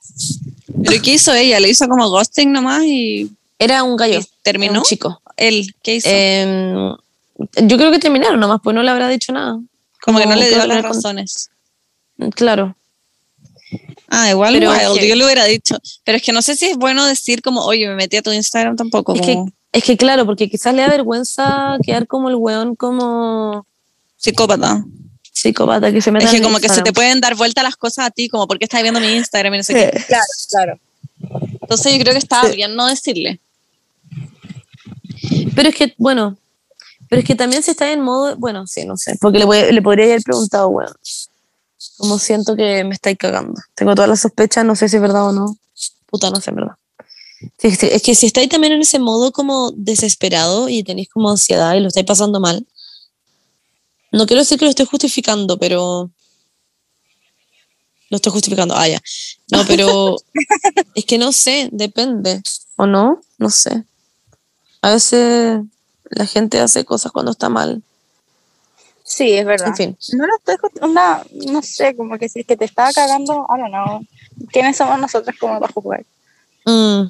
Speaker 3: ¿Pero qué hizo ella? ¿Le hizo como ghosting nomás y,
Speaker 1: Era un gallo,
Speaker 3: terminó?
Speaker 1: un chico.
Speaker 3: Él, ¿qué hizo?
Speaker 1: Em, yo creo que terminaron nomás, pues no le habrá dicho nada.
Speaker 3: como que no le dio las
Speaker 1: con-
Speaker 3: razones.
Speaker 1: Claro.
Speaker 3: Ah, igual
Speaker 1: Pero
Speaker 3: wild,
Speaker 1: que-
Speaker 3: yo le hubiera dicho. Pero es que no sé si es bueno decir como, oye, me metí a tu Instagram tampoco.
Speaker 1: Es que, es que claro, porque quizás le da vergüenza quedar como el weón, como
Speaker 3: psicópata.
Speaker 1: psicópata que se mete
Speaker 3: Es que
Speaker 1: en
Speaker 3: como que se te pueden dar vuelta las cosas a ti, como porque estás viendo mi Instagram y no sé qué.
Speaker 2: Claro, claro.
Speaker 3: Entonces yo creo que estaba
Speaker 1: Sí.
Speaker 3: bien no decirle.
Speaker 1: Pero es que, bueno, pero es que también si está en modo, bueno, sí, no sé, porque le, voy- le podría haber preguntado, weón, como siento que me estáis cagando. Tengo todas las sospechas, no sé si es verdad o no. Puta, no sé, en verdad. Sí, sí, es que si estáis también en ese modo como desesperado y tenéis como ansiedad y lo estáis pasando mal, no quiero decir que lo estoy justificando, pero... Lo estoy justificando, ah, ya. No, pero (laughs) es que no sé, depende. ¿O no? No sé. A veces la gente hace cosas cuando está mal.
Speaker 2: Sí, es verdad.
Speaker 1: En fin.
Speaker 2: No lo estoy onda, no sé, como que si es que te estaba cagando, I don't know. ¿Quiénes somos nosotros como para jugar?
Speaker 1: Mm.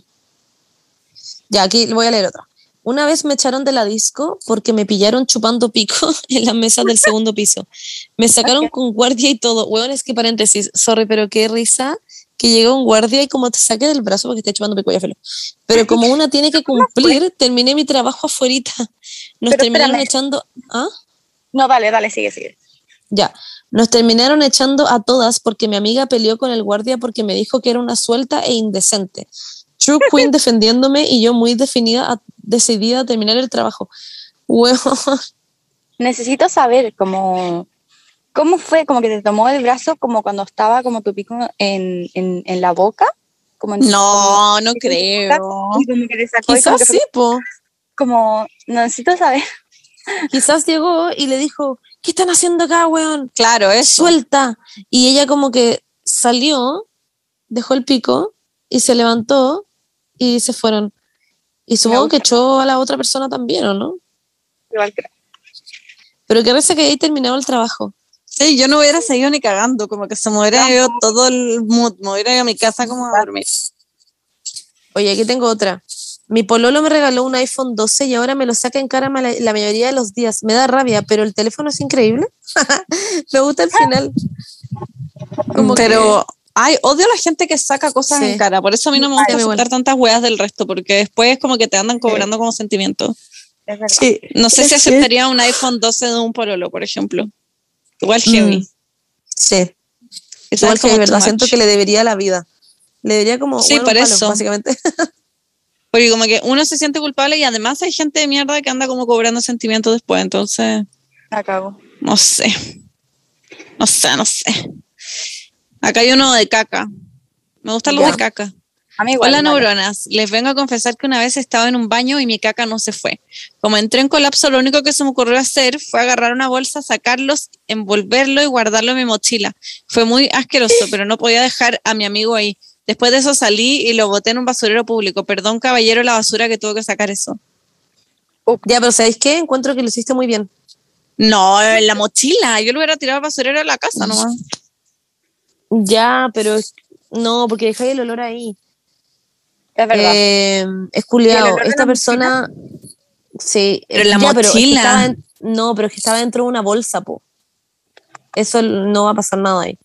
Speaker 1: Ya, aquí voy a leer otra. Una vez me echaron de la disco porque me pillaron chupando pico (laughs) en la mesa del segundo piso. Me sacaron con guardia y todo. Huevón, es que paréntesis, sorry, pero qué risa que llega un guardia y como te saque del brazo porque está chupando pico, felo. Pero como (laughs) una tiene que cumplir, terminé mi trabajo afuera. Nos
Speaker 2: Pero
Speaker 1: terminaron
Speaker 2: espérame.
Speaker 1: echando. ¿Ah?
Speaker 2: No, dale, dale, sigue, sigue.
Speaker 1: Ya, nos terminaron echando a todas porque mi amiga peleó con el guardia porque me dijo que era una suelta e indecente. True (laughs) Queen defendiéndome y yo muy definida, a- decidida a terminar el trabajo. (laughs) Weón,
Speaker 2: Necesito saber cómo, cómo fue, como que te tomó el brazo como cuando estaba como tu pico en, en, en la boca. Como en-
Speaker 3: No, no creo.
Speaker 2: Y como que le sacó y como
Speaker 1: quizás
Speaker 2: que
Speaker 1: sí,
Speaker 2: fue
Speaker 1: po.
Speaker 2: como, necesito saber.
Speaker 1: Quizás llegó y le dijo, ¿qué están haciendo acá, weón?
Speaker 3: Claro, eso.
Speaker 1: Suelta. Y ella como que salió, dejó el pico y se levantó y se fueron. Y supongo que echó a la otra persona también, ¿o no?
Speaker 2: Igual creo.
Speaker 1: Pero que reza que ahí terminado el trabajo.
Speaker 3: Sí, yo no hubiera seguido ni cagando, como que se me hubiera ido todo el mood, me hubiera ido a mi casa como a dormir.
Speaker 1: Oye, aquí tengo otra. Mi pololo me regaló un iPhone 12 y ahora me lo saca en cara la, mayoría de los días. Me da rabia, pero el teléfono es increíble. (laughs) me gusta el final. Como que-
Speaker 3: Pero, ay, odio a la gente que saca cosas
Speaker 1: Sí.
Speaker 3: en cara, por eso a mí no me gusta tantas weas del resto, porque después como que te andan cobrando como sentimiento.
Speaker 2: Es verdad.
Speaker 1: Sí.
Speaker 3: No sé si
Speaker 1: Es
Speaker 3: aceptaría un iPhone 12 de un pololo, por ejemplo. Igual heavy.
Speaker 1: Mm, Sí. Igual que
Speaker 3: como
Speaker 1: de verdad siento que le debería la vida. Le debería como
Speaker 3: Sí,
Speaker 1: bueno,
Speaker 3: por
Speaker 1: palo,
Speaker 3: eso.
Speaker 1: básicamente. (laughs)
Speaker 3: Porque como que uno se siente culpable y además hay gente de mierda que anda como cobrando sentimientos después, entonces,
Speaker 2: La cago.
Speaker 3: no sé. No sé, no sé. Acá hay uno de caca. Me gustan los
Speaker 1: Ya.
Speaker 3: de caca.
Speaker 2: A igual.
Speaker 3: Hola neuronas, les vengo a confesar que una vez estaba en un baño y mi caca no se fue. Como entré en colapso, lo único que se me ocurrió hacer fue agarrar una bolsa, sacarlos, envolverlo y guardarlo en mi mochila. Fue muy asqueroso, pero no podía dejar a mi amigo ahí. Después de eso salí y lo boté en un basurero público. Perdón, caballero, la basura que tuvo que sacar eso.
Speaker 1: Ya, pero ¿sabéis qué? Encuentro que lo hiciste muy bien.
Speaker 3: No, en la mochila. Yo lo hubiera tirado al basurero en la casa nomás.
Speaker 1: Ya, pero no, porque dejáis el olor ahí.
Speaker 2: Es verdad.
Speaker 1: Eh, es
Speaker 2: ¿Y el
Speaker 1: culiado. Esta persona. Sí.
Speaker 3: Pero en la
Speaker 1: ya, pero es que
Speaker 3: mochila.
Speaker 1: estaba en- no, pero es que estaba dentro de una bolsa, po. Eso no va a pasar nada ahí.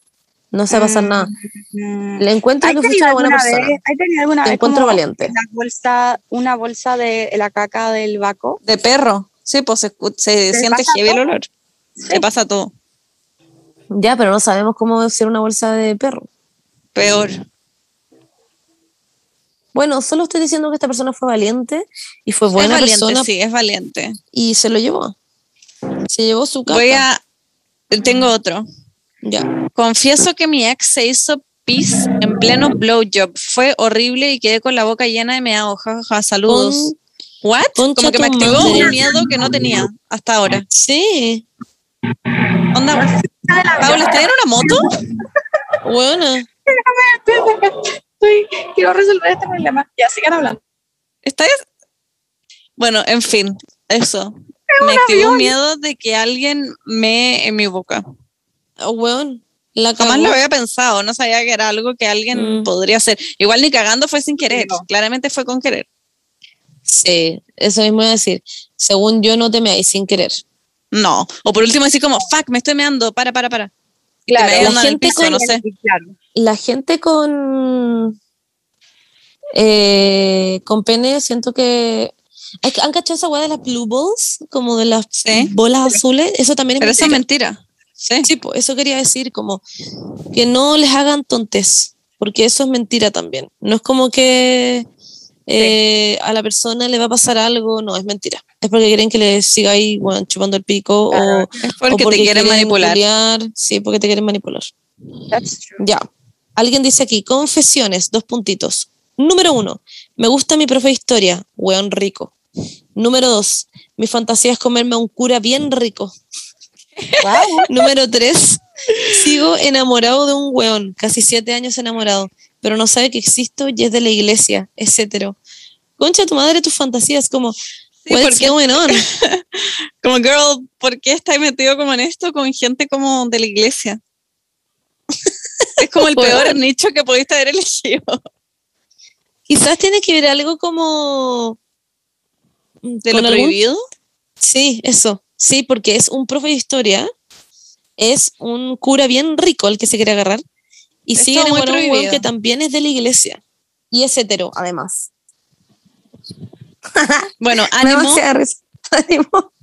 Speaker 1: No se va a pasar
Speaker 2: Mm.
Speaker 1: nada.
Speaker 2: Mm.
Speaker 1: Le encuentro
Speaker 2: ¿Hay
Speaker 1: que fuiste una buena persona.
Speaker 2: vez, ¿hay tenido alguna
Speaker 1: Te
Speaker 2: vez
Speaker 1: encuentro valiente.
Speaker 2: la bolsa, una bolsa de la caca del vaco?
Speaker 3: De perro. Sí, pues se, se
Speaker 2: ¿Te
Speaker 3: siente heavy el olor. Te pasa todo.
Speaker 1: Ya, pero no sabemos cómo ser una bolsa de perro.
Speaker 3: Peor.
Speaker 1: Bueno, solo estoy diciendo que esta persona fue valiente y fue buena
Speaker 3: es valiente,
Speaker 1: persona
Speaker 3: sí, es valiente.
Speaker 1: y se lo llevó. Se llevó su caca.
Speaker 3: Voy a. Tengo otro.
Speaker 1: Ya.
Speaker 3: Confieso que mi ex se hizo pis en pleno blowjob. Fue horrible y quedé con la boca llena de meado. Jajaja, saludos.
Speaker 1: Con-
Speaker 3: ¿What? Como que me activó
Speaker 1: madre.
Speaker 3: un miedo que no tenía hasta ahora.
Speaker 1: Sí.
Speaker 3: Onda, Paula, ¿estás en una moto?
Speaker 1: Buena.
Speaker 2: Estoy- quiero resolver este problema. Ya, sigan hablando.
Speaker 3: ¿Estás? Bueno, en fin, eso. Me activó un miedo de que alguien me en mi boca.
Speaker 1: Oh, weón. La
Speaker 3: Jamás lo había pensado, no sabía que era algo que alguien
Speaker 1: Mm.
Speaker 3: podría hacer. Igual ni cagando fue sin querer,
Speaker 2: No.
Speaker 3: claramente fue con querer.
Speaker 1: Sí, eso mismo iba a decir. Según yo, no te me sin querer.
Speaker 3: No. O por último decir como, fuck, me estoy meando, para, para, para.
Speaker 2: Claro,
Speaker 1: la gente
Speaker 3: piso,
Speaker 1: con
Speaker 3: no sé.
Speaker 2: Claro.
Speaker 1: La gente con. eh, con pene, siento que. ¿Han cachado esa weá de las blue balls? Como de las
Speaker 3: Sí.
Speaker 1: bolas azules. Eso también es
Speaker 3: Pero eso es
Speaker 1: mentira.
Speaker 3: mentira. Sí.
Speaker 1: Sí, eso quería decir, como que no les hagan tontes, porque eso es mentira también. No es como que eh, a la persona le va a pasar algo, no, es mentira. Es porque quieren que le siga ahí bueno, chupando el pico
Speaker 2: Claro.
Speaker 1: o,
Speaker 3: Es
Speaker 1: o
Speaker 3: porque, te quieren manipular.
Speaker 1: culiar. Sí, porque te quieren manipular. Ya. Alguien dice aquí, confesiones, dos puntitos. Número uno, me gusta mi profe de historia, weón rico. Número dos, mi fantasía es comerme a un cura bien rico.
Speaker 2: Wow. (laughs)
Speaker 1: Número tres, sigo enamorado de un weón, casi siete años enamorado, pero no sabe que existo y es de la iglesia, es hetero. Concha tu madre, tus fantasías, como,
Speaker 3: Sí,
Speaker 1: what's
Speaker 3: porque-
Speaker 1: going (laughs) on?
Speaker 3: Como, girl, ¿por qué estás metido como en esto con gente como de la iglesia? es como el (laughs) peor nicho que pudiste haber elegido.
Speaker 1: Quizás tiene que ver algo como...
Speaker 3: ¿De lo
Speaker 1: algún-
Speaker 3: prohibido?
Speaker 1: Sí, eso. Sí, porque es un profe de historia, es un cura bien rico el que se quiere agarrar, y sigue enamorado un
Speaker 3: prohibido.
Speaker 1: que también es de la iglesia. Y es hetero, además. (laughs)
Speaker 3: Bueno, (laughs) ánimo. (laughs)
Speaker 1: Ánimo.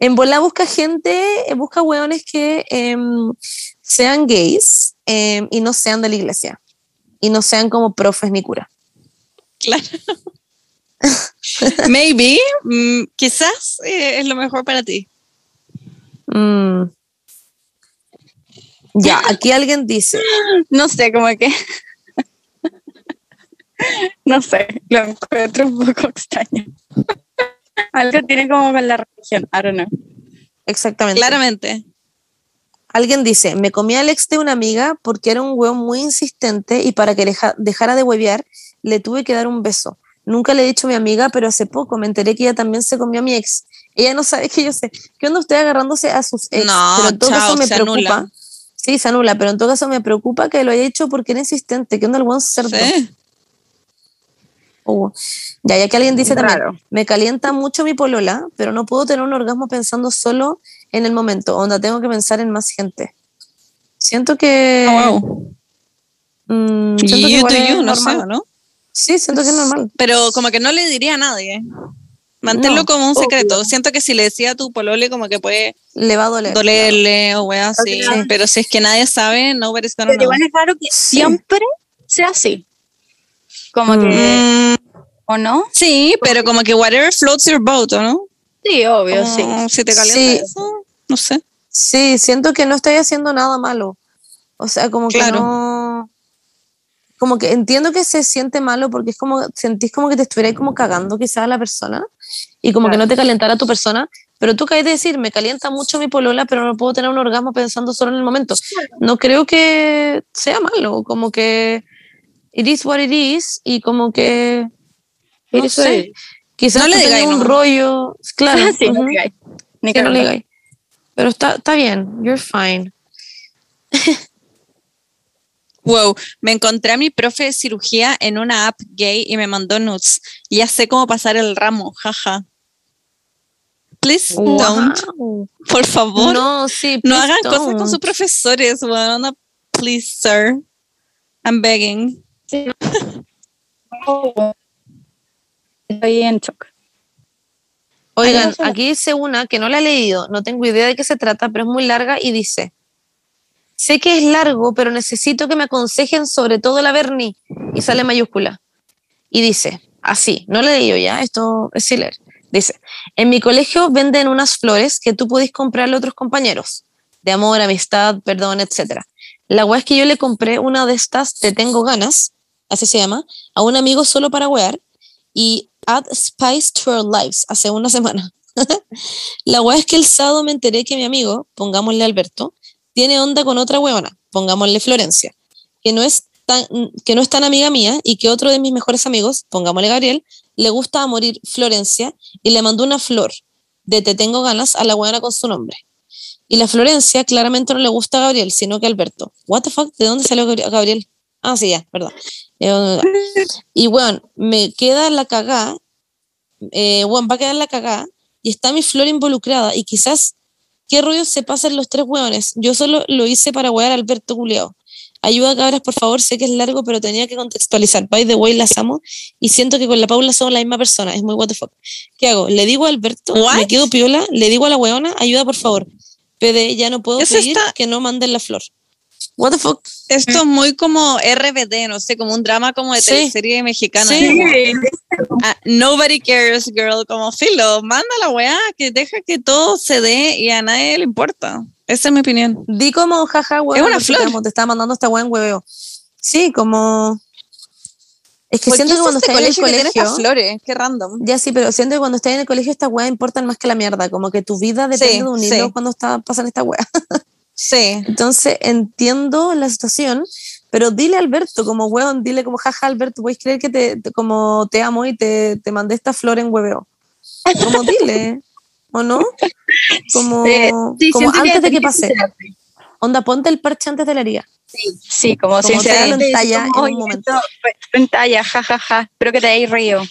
Speaker 1: en bola busca gente, eh, busca hueones que em, sean gays em, y no sean de la iglesia. Y no sean como profes ni cura.
Speaker 3: Claro. Maybe, mm, quizás eh, es lo mejor para ti.
Speaker 1: Mm. Ya, aquí alguien dice,
Speaker 2: No sé, como que. No sé, lo encuentro un poco extraño. Algo tiene como con la religión, I don't know.
Speaker 1: exactamente.
Speaker 3: Claramente.
Speaker 1: Alguien dice, me comí al ex de una amiga porque era un hueón muy insistente y para que deja- dejara de huevear le tuve que dar un beso. Nunca le he dicho a mi amiga, pero hace poco me enteré que ella también se comió a mi ex. Ella no sabe que yo sé. ¿Qué onda usted agarrándose a sus ex?
Speaker 3: No,
Speaker 1: pero en todo
Speaker 3: chao,
Speaker 1: caso me
Speaker 3: se
Speaker 1: preocupa.
Speaker 3: anula.
Speaker 1: Sí, se anula, pero en todo caso me preocupa que lo haya hecho porque era insistente. ¿Qué onda el buen cerdo?
Speaker 3: Sí.
Speaker 1: Ya, ya que alguien dice también,
Speaker 2: Raro.
Speaker 1: me calienta mucho mi polola, pero no puedo tener un orgasmo pensando solo en el momento, onda tengo que pensar en más gente. Siento que...
Speaker 3: Oh, wow.
Speaker 1: mm, siento que
Speaker 3: You
Speaker 1: igual
Speaker 3: do
Speaker 1: es
Speaker 3: you, no sé,
Speaker 1: normal.
Speaker 3: ¿no?
Speaker 1: Sí, siento que es normal.
Speaker 3: Pero como que no le diría a nadie. Manténlo
Speaker 1: No,
Speaker 3: como un secreto.
Speaker 2: obvio.
Speaker 3: Siento que si le decía a tu polole, como que puede
Speaker 1: Le va a doler.
Speaker 3: dolerle o wea así.
Speaker 2: Ok.
Speaker 3: Pero si es que nadie sabe, nobody's gonna
Speaker 2: Pero
Speaker 3: know.
Speaker 2: igual es raro que
Speaker 1: Sí.
Speaker 2: siempre sea así. Como
Speaker 1: Mm.
Speaker 2: que. ¿O no?
Speaker 3: sí, pero como que whatever floats your boat, ¿o no?
Speaker 2: Sí, obvio, sí.
Speaker 3: Si te calienta
Speaker 1: Sí.
Speaker 3: eso, no sé.
Speaker 1: Sí, siento que no estoy haciendo nada malo. O sea, como
Speaker 3: Claro.
Speaker 1: que no... Como que entiendo que se siente malo porque es como, sentís como que te estuvierais como cagando quizás a la persona y como que no te calentara tu persona, pero tú caes de decir, me calienta mucho mi polola, pero no puedo tener un orgasmo pensando solo en el momento. No creo que sea malo, como que it is what it is y como que, no
Speaker 2: Eso
Speaker 1: sé,
Speaker 2: es.
Speaker 1: quizás
Speaker 3: No le digáis
Speaker 1: un
Speaker 3: nomás.
Speaker 1: rollo, claro, (laughs)
Speaker 2: sí, no digáis. Ni
Speaker 1: que no le digáis. Pero está, está bien, you're fine. (laughs)
Speaker 3: Wow, me encontré a mi profe de cirugía en una app gay y me mandó nudes. Ya sé cómo pasar el ramo, jaja. Please don't, por favor. No,
Speaker 1: No, sí, please
Speaker 3: hagan cosas con sus profesores. Onda, Please, sir. I'm begging. (laughs)
Speaker 2: Estoy en shock.
Speaker 1: Oigan, aquí dice una que no la he leído, no tengo idea de qué se trata, pero es muy larga y dice, sé que es largo, pero necesito que me aconsejen sobre todo la Bernie. Y sale mayúscula. Y dice, así, no la he leído ya, esto es sin leer. Dice, en mi colegio venden unas flores que tú podés comprarle a otros compañeros, de amor, amistad, perdón, etc. La weá es que yo le compré una de estas, Te Tengo Ganas, así se llama, a un amigo solo para wear, y Add Spice to Our Lives hace una semana. (laughs) la weá es que el sábado me enteré que mi amigo, pongámosle Alberto, tiene onda con otra weona, pongámosle Florencia, que no es tan, que no es tan amiga mía y que otro de mis mejores amigos, pongámosle Gabriel, le gusta a morir Florencia y le mandó una flor de Te tengo ganas a la weona con su nombre. Y la Florencia claramente no le gusta a Gabriel, sino que a Alberto. What the fuck? ¿De dónde salió Gabri- Gabriel? Ah, sí, ya, verdad. Eh, y bueno, me queda la cagá, eh, bueno, va a quedar la cagá y está mi flor involucrada y quizás qué rollo se pasan los tres hueones. Yo solo lo hice para huear a Alberto Culeado. Ayuda, cabras, por favor, sé que es largo, pero tenía que contextualizar. By the way, las amo y siento que con la Paula somos la misma persona. Es muy what the fuck. ¿Qué hago? ¿Le digo a Alberto?
Speaker 3: What?
Speaker 1: ¿Me quedo piola? ¿Le digo a la hueona? Ayuda, por favor. PD, ya no puedo
Speaker 3: Eso
Speaker 1: seguir
Speaker 3: está-
Speaker 1: que no manden la flor. What the fuck?
Speaker 3: Esto es muy como RBD, no sé, como un drama como de
Speaker 1: Sí.
Speaker 3: teleserie mexicana.
Speaker 1: Sí.
Speaker 3: como, ah, nobody cares, girl. Como filo, manda la weá, que deja que todo se dé y a nadie le importa. Esa es mi opinión.
Speaker 1: Di como, jaja, hueón.
Speaker 3: Es una flor.
Speaker 1: como Te estaba mandando esta hueón hueveo. Sí, como. Es que siento que cuando estás en el colegio.
Speaker 3: flores? Qué random.
Speaker 1: Ya sí, pero siento que cuando estás en el colegio estas weas importan más que la mierda. Como que tu vida depende
Speaker 3: Sí,
Speaker 1: de un
Speaker 3: sí.
Speaker 1: hilo cuando está, pasan esta wea. (laughs)
Speaker 3: Sí.
Speaker 1: Entonces entiendo la situación, pero dile a Alberto, como weón, dile como jaja Alberto, puedes creer que te, te- como te amo y te, te mandé esta flor en hueveo. Como dile, ¿o no? Como,
Speaker 2: Sí, sí,
Speaker 1: antes de que pase. Onda, ponte el parche antes de la herida.
Speaker 2: Sí, como,
Speaker 1: Como
Speaker 2: sinceramente,
Speaker 1: en talla en un
Speaker 2: "Oye,
Speaker 1: momento".
Speaker 2: en talla, jajaja. Espero que te hayáis reído.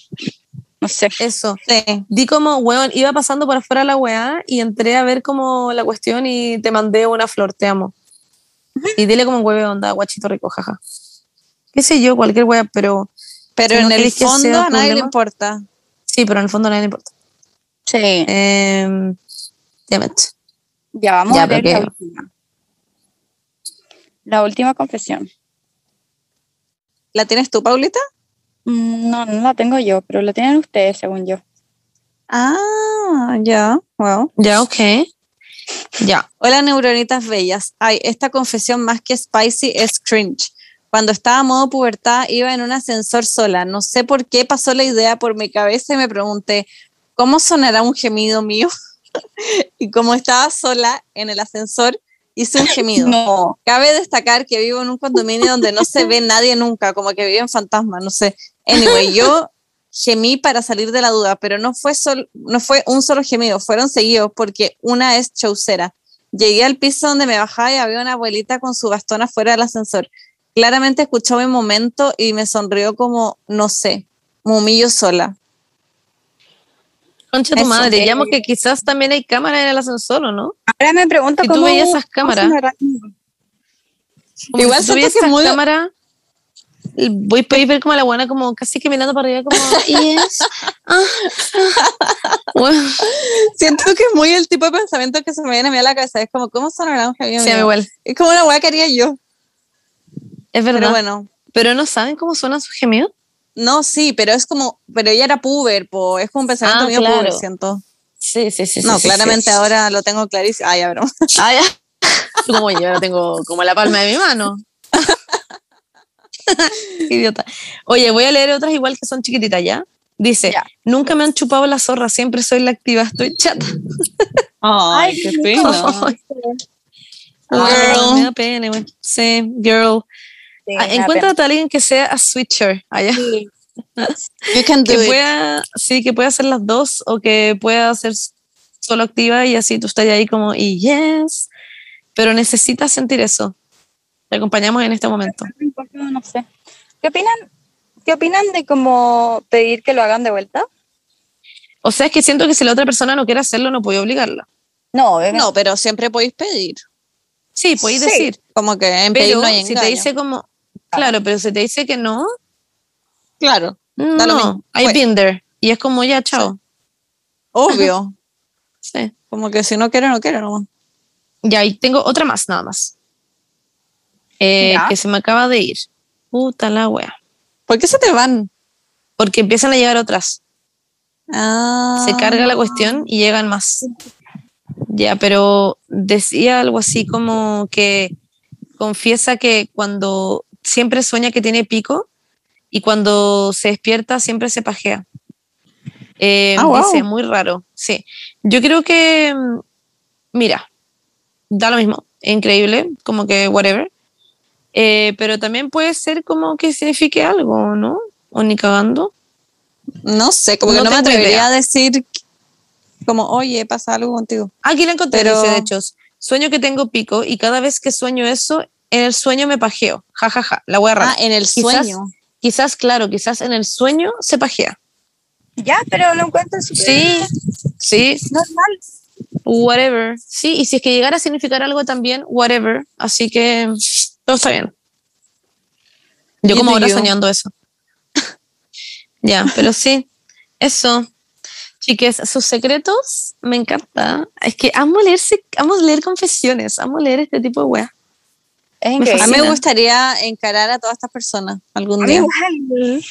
Speaker 2: No sé.
Speaker 1: Eso.
Speaker 3: Sí.
Speaker 1: Di como, weón, iba pasando por afuera la weá y entré a ver como la cuestión y te mandé una flor, te amo. Y dile como hueve onda, guachito rico, jaja. Qué sé yo, cualquier weá, pero
Speaker 3: Pero
Speaker 1: Si no
Speaker 3: en el fondo a nadie le importa.
Speaker 1: sí, pero en el fondo a nadie le importa.
Speaker 2: Sí.
Speaker 1: Eh, damn it.
Speaker 2: Ya vamos
Speaker 1: Ya,
Speaker 2: a ver la última. La última confesión.
Speaker 3: ¿La tienes tú, Paulita?
Speaker 2: Mm, No, no la tengo yo, pero la tienen ustedes, según yo.
Speaker 3: Ah, ya, wow.
Speaker 1: Ya, ok. Ya.
Speaker 3: Hola, neuronitas bellas. Ay, esta confesión más que spicy es cringe. Cuando estaba a modo pubertad iba en un ascensor sola. No sé por qué pasó la idea por mi cabeza y me pregunté, ¿cómo sonará un gemido mío? (laughs) y como estaba sola en el ascensor, hice un (laughs) gemido.
Speaker 2: No.
Speaker 3: Cabe destacar que vivo en un condominio donde no se ve (laughs) nadie nunca, como que vive en fantasma, no sé. Anyway, yo gemí para salir de la duda, pero no fue, sol- no fue un solo gemido, fueron seguidos porque una es chaucera. Llegué al piso donde me bajaba y había una abuelita con su bastón afuera del ascensor. Claramente escuchó mi momento y me sonrió como, no sé, mumillo sola.
Speaker 1: Concha tu
Speaker 3: Eso,
Speaker 1: madre. Llamo que quizás también hay cámara en el ascensor, ¿o no?
Speaker 2: Ahora me pregunto
Speaker 1: Si tú
Speaker 2: cómo.
Speaker 1: veías esas cámaras. Como
Speaker 3: Igual
Speaker 1: si tú
Speaker 3: siento
Speaker 1: veías
Speaker 3: que
Speaker 1: esas
Speaker 3: muy-
Speaker 1: cámara, voy a ver como a la buena como casi que mirando para arriba como yes. (laughs) ah, ah". Bueno,
Speaker 3: Siento que es muy el tipo de pensamiento que se me viene a mí a la cabeza. Es como, ¿cómo sonará un gemido
Speaker 1: sí, a mí
Speaker 3: mío?
Speaker 1: igual.
Speaker 3: Es como una weá que haría yo.
Speaker 1: Es verdad.
Speaker 3: Pero bueno,
Speaker 1: Pero no saben cómo suenan sus gemidos.
Speaker 3: No, sí, pero es como, pero ella era puber, po. es como un pensamiento
Speaker 1: Ah,
Speaker 3: mío
Speaker 1: claro.
Speaker 3: puber, siento.
Speaker 1: Sí, sí, sí.
Speaker 3: no, claramente ahora lo tengo clarísimo. Ah, ya, bro.
Speaker 1: Ah, (laughs) ya. Tú como yo ahora tengo como la palma de mi mano. (laughs) Idiota. Oye, voy a leer otras igual que son chiquititas ya. Dice,
Speaker 2: Ya.
Speaker 1: nunca me han chupado la zorra, siempre soy la activa, estoy chata. (laughs)
Speaker 3: Ay,
Speaker 2: Ay,
Speaker 3: qué
Speaker 2: no.
Speaker 3: pena.
Speaker 1: Girl. Me da pena, güey. Sí, girl.
Speaker 2: Sí,
Speaker 1: Ah,
Speaker 2: me da
Speaker 1: encuéntrate a alguien que sea a switcher allá.
Speaker 2: pena. Sí. (laughs)
Speaker 3: You can do
Speaker 1: Que
Speaker 3: it.
Speaker 1: pueda, sí, que pueda hacer las dos o que pueda ser solo activa y así tú estás ahí como, y yes. Pero necesitas sentir eso. Te acompañamos en este momento.
Speaker 2: No sé. ¿Qué opinan? ¿Qué opinan de cómo pedir que lo hagan de vuelta?
Speaker 1: O sea, es que siento que si la otra persona no quiere hacerlo, no puede obligarla.
Speaker 2: No,
Speaker 3: No, pero siempre podéis pedir.
Speaker 1: Sí, podéis
Speaker 2: Sí.
Speaker 1: decir.
Speaker 3: Como que en pedir
Speaker 1: Pero
Speaker 3: no hay
Speaker 1: si te dice como, claro, pero si te dice que no,
Speaker 3: Claro,
Speaker 1: no, been there. Y es como, ya, chao.
Speaker 3: obvio. (laughs)
Speaker 1: Sí.
Speaker 3: Como que si no quiere, no quiere nomás.
Speaker 1: Ya, y tengo otra más, nada más. Eh, que se me acaba de ir. Puta la wea.
Speaker 3: ¿Por qué se te van?
Speaker 1: Porque empiezan a llegar otras.
Speaker 3: Ah.
Speaker 1: Se carga la cuestión y llegan más. Ya, pero decía algo así como que confiesa que cuando siempre sueña que tiene pico y cuando se despierta siempre se pajea. Eh,
Speaker 3: Ah, wow.
Speaker 1: Dice, muy raro. Sí. Yo creo que, mira, da lo mismo, increíble, como que whatever. Eh, pero también puede ser como que signifique algo, ¿no? O ni cagando.
Speaker 3: No sé, como que
Speaker 1: No
Speaker 3: no, me atrevería
Speaker 1: idea.
Speaker 3: a decir como, oye, pasa algo contigo.
Speaker 1: Aquí la encontré,
Speaker 3: Pero-
Speaker 1: dice, de hecho, sueño que tengo pico y cada vez que sueño eso, en el sueño me pajeo. Ja, ja, ja, la wea rara.
Speaker 3: Ah, en el
Speaker 1: Quizás-
Speaker 3: sueño.
Speaker 1: Quizás, claro, quizás en el sueño se pajea.
Speaker 2: Ya, pero lo encuentro súper
Speaker 1: Sí, sí,
Speaker 2: normal.
Speaker 1: whatever. Sí, y si es que llegara a significar algo también, whatever. Así que todo está bien. Yo como ahora soñando eso. (laughs) ya, pero sí, eso. Chiques, sus secretos me encanta. Es que amo leer, amo leer confesiones, amo leer este tipo de weas.
Speaker 2: Es increíble.
Speaker 3: A mí me gustaría encarar a todas estas personas algún día.
Speaker 2: igual.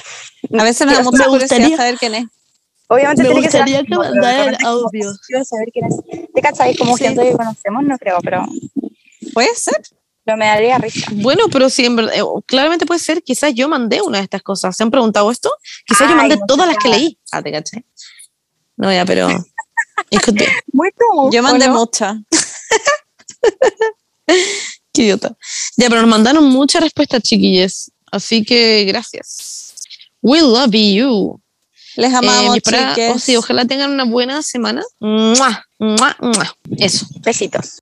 Speaker 3: A veces me da
Speaker 2: Me
Speaker 3: mucha curiosidad
Speaker 1: gustaría-
Speaker 3: saber quién es.
Speaker 2: Obviamente
Speaker 1: Me
Speaker 2: tiene que ser
Speaker 1: que
Speaker 2: como
Speaker 1: audios.
Speaker 2: quiero saber quién es. ¿Te cachai? Como
Speaker 1: Sí.
Speaker 2: gente que conocemos, no creo, pero,
Speaker 3: ¿Puede ser?
Speaker 2: pero me daría risa.
Speaker 1: Bueno, pero sí, en verdad, eh, claramente puede ser, quizás yo mandé una de estas cosas. ¿Se han preguntado esto? Quizás yo
Speaker 2: Ay,
Speaker 1: mandé
Speaker 2: no
Speaker 1: todas las que leí. Ah, te caché. No, ya, pero. (laughs)
Speaker 2: tú.
Speaker 3: Yo
Speaker 2: ¿o
Speaker 3: mandé
Speaker 2: no?
Speaker 3: muchas. (laughs)
Speaker 1: Qué idiota. Ya, pero nos mandaron muchas respuestas, chiquillos. Así que gracias. We love you.
Speaker 3: Les
Speaker 1: Eh,
Speaker 3: amamos,
Speaker 1: para-
Speaker 3: chiques.
Speaker 1: oh, sí, ojalá tengan una buena semana. ¡Mua! ¡Mua! ¡Mua! Eso.
Speaker 2: Besitos.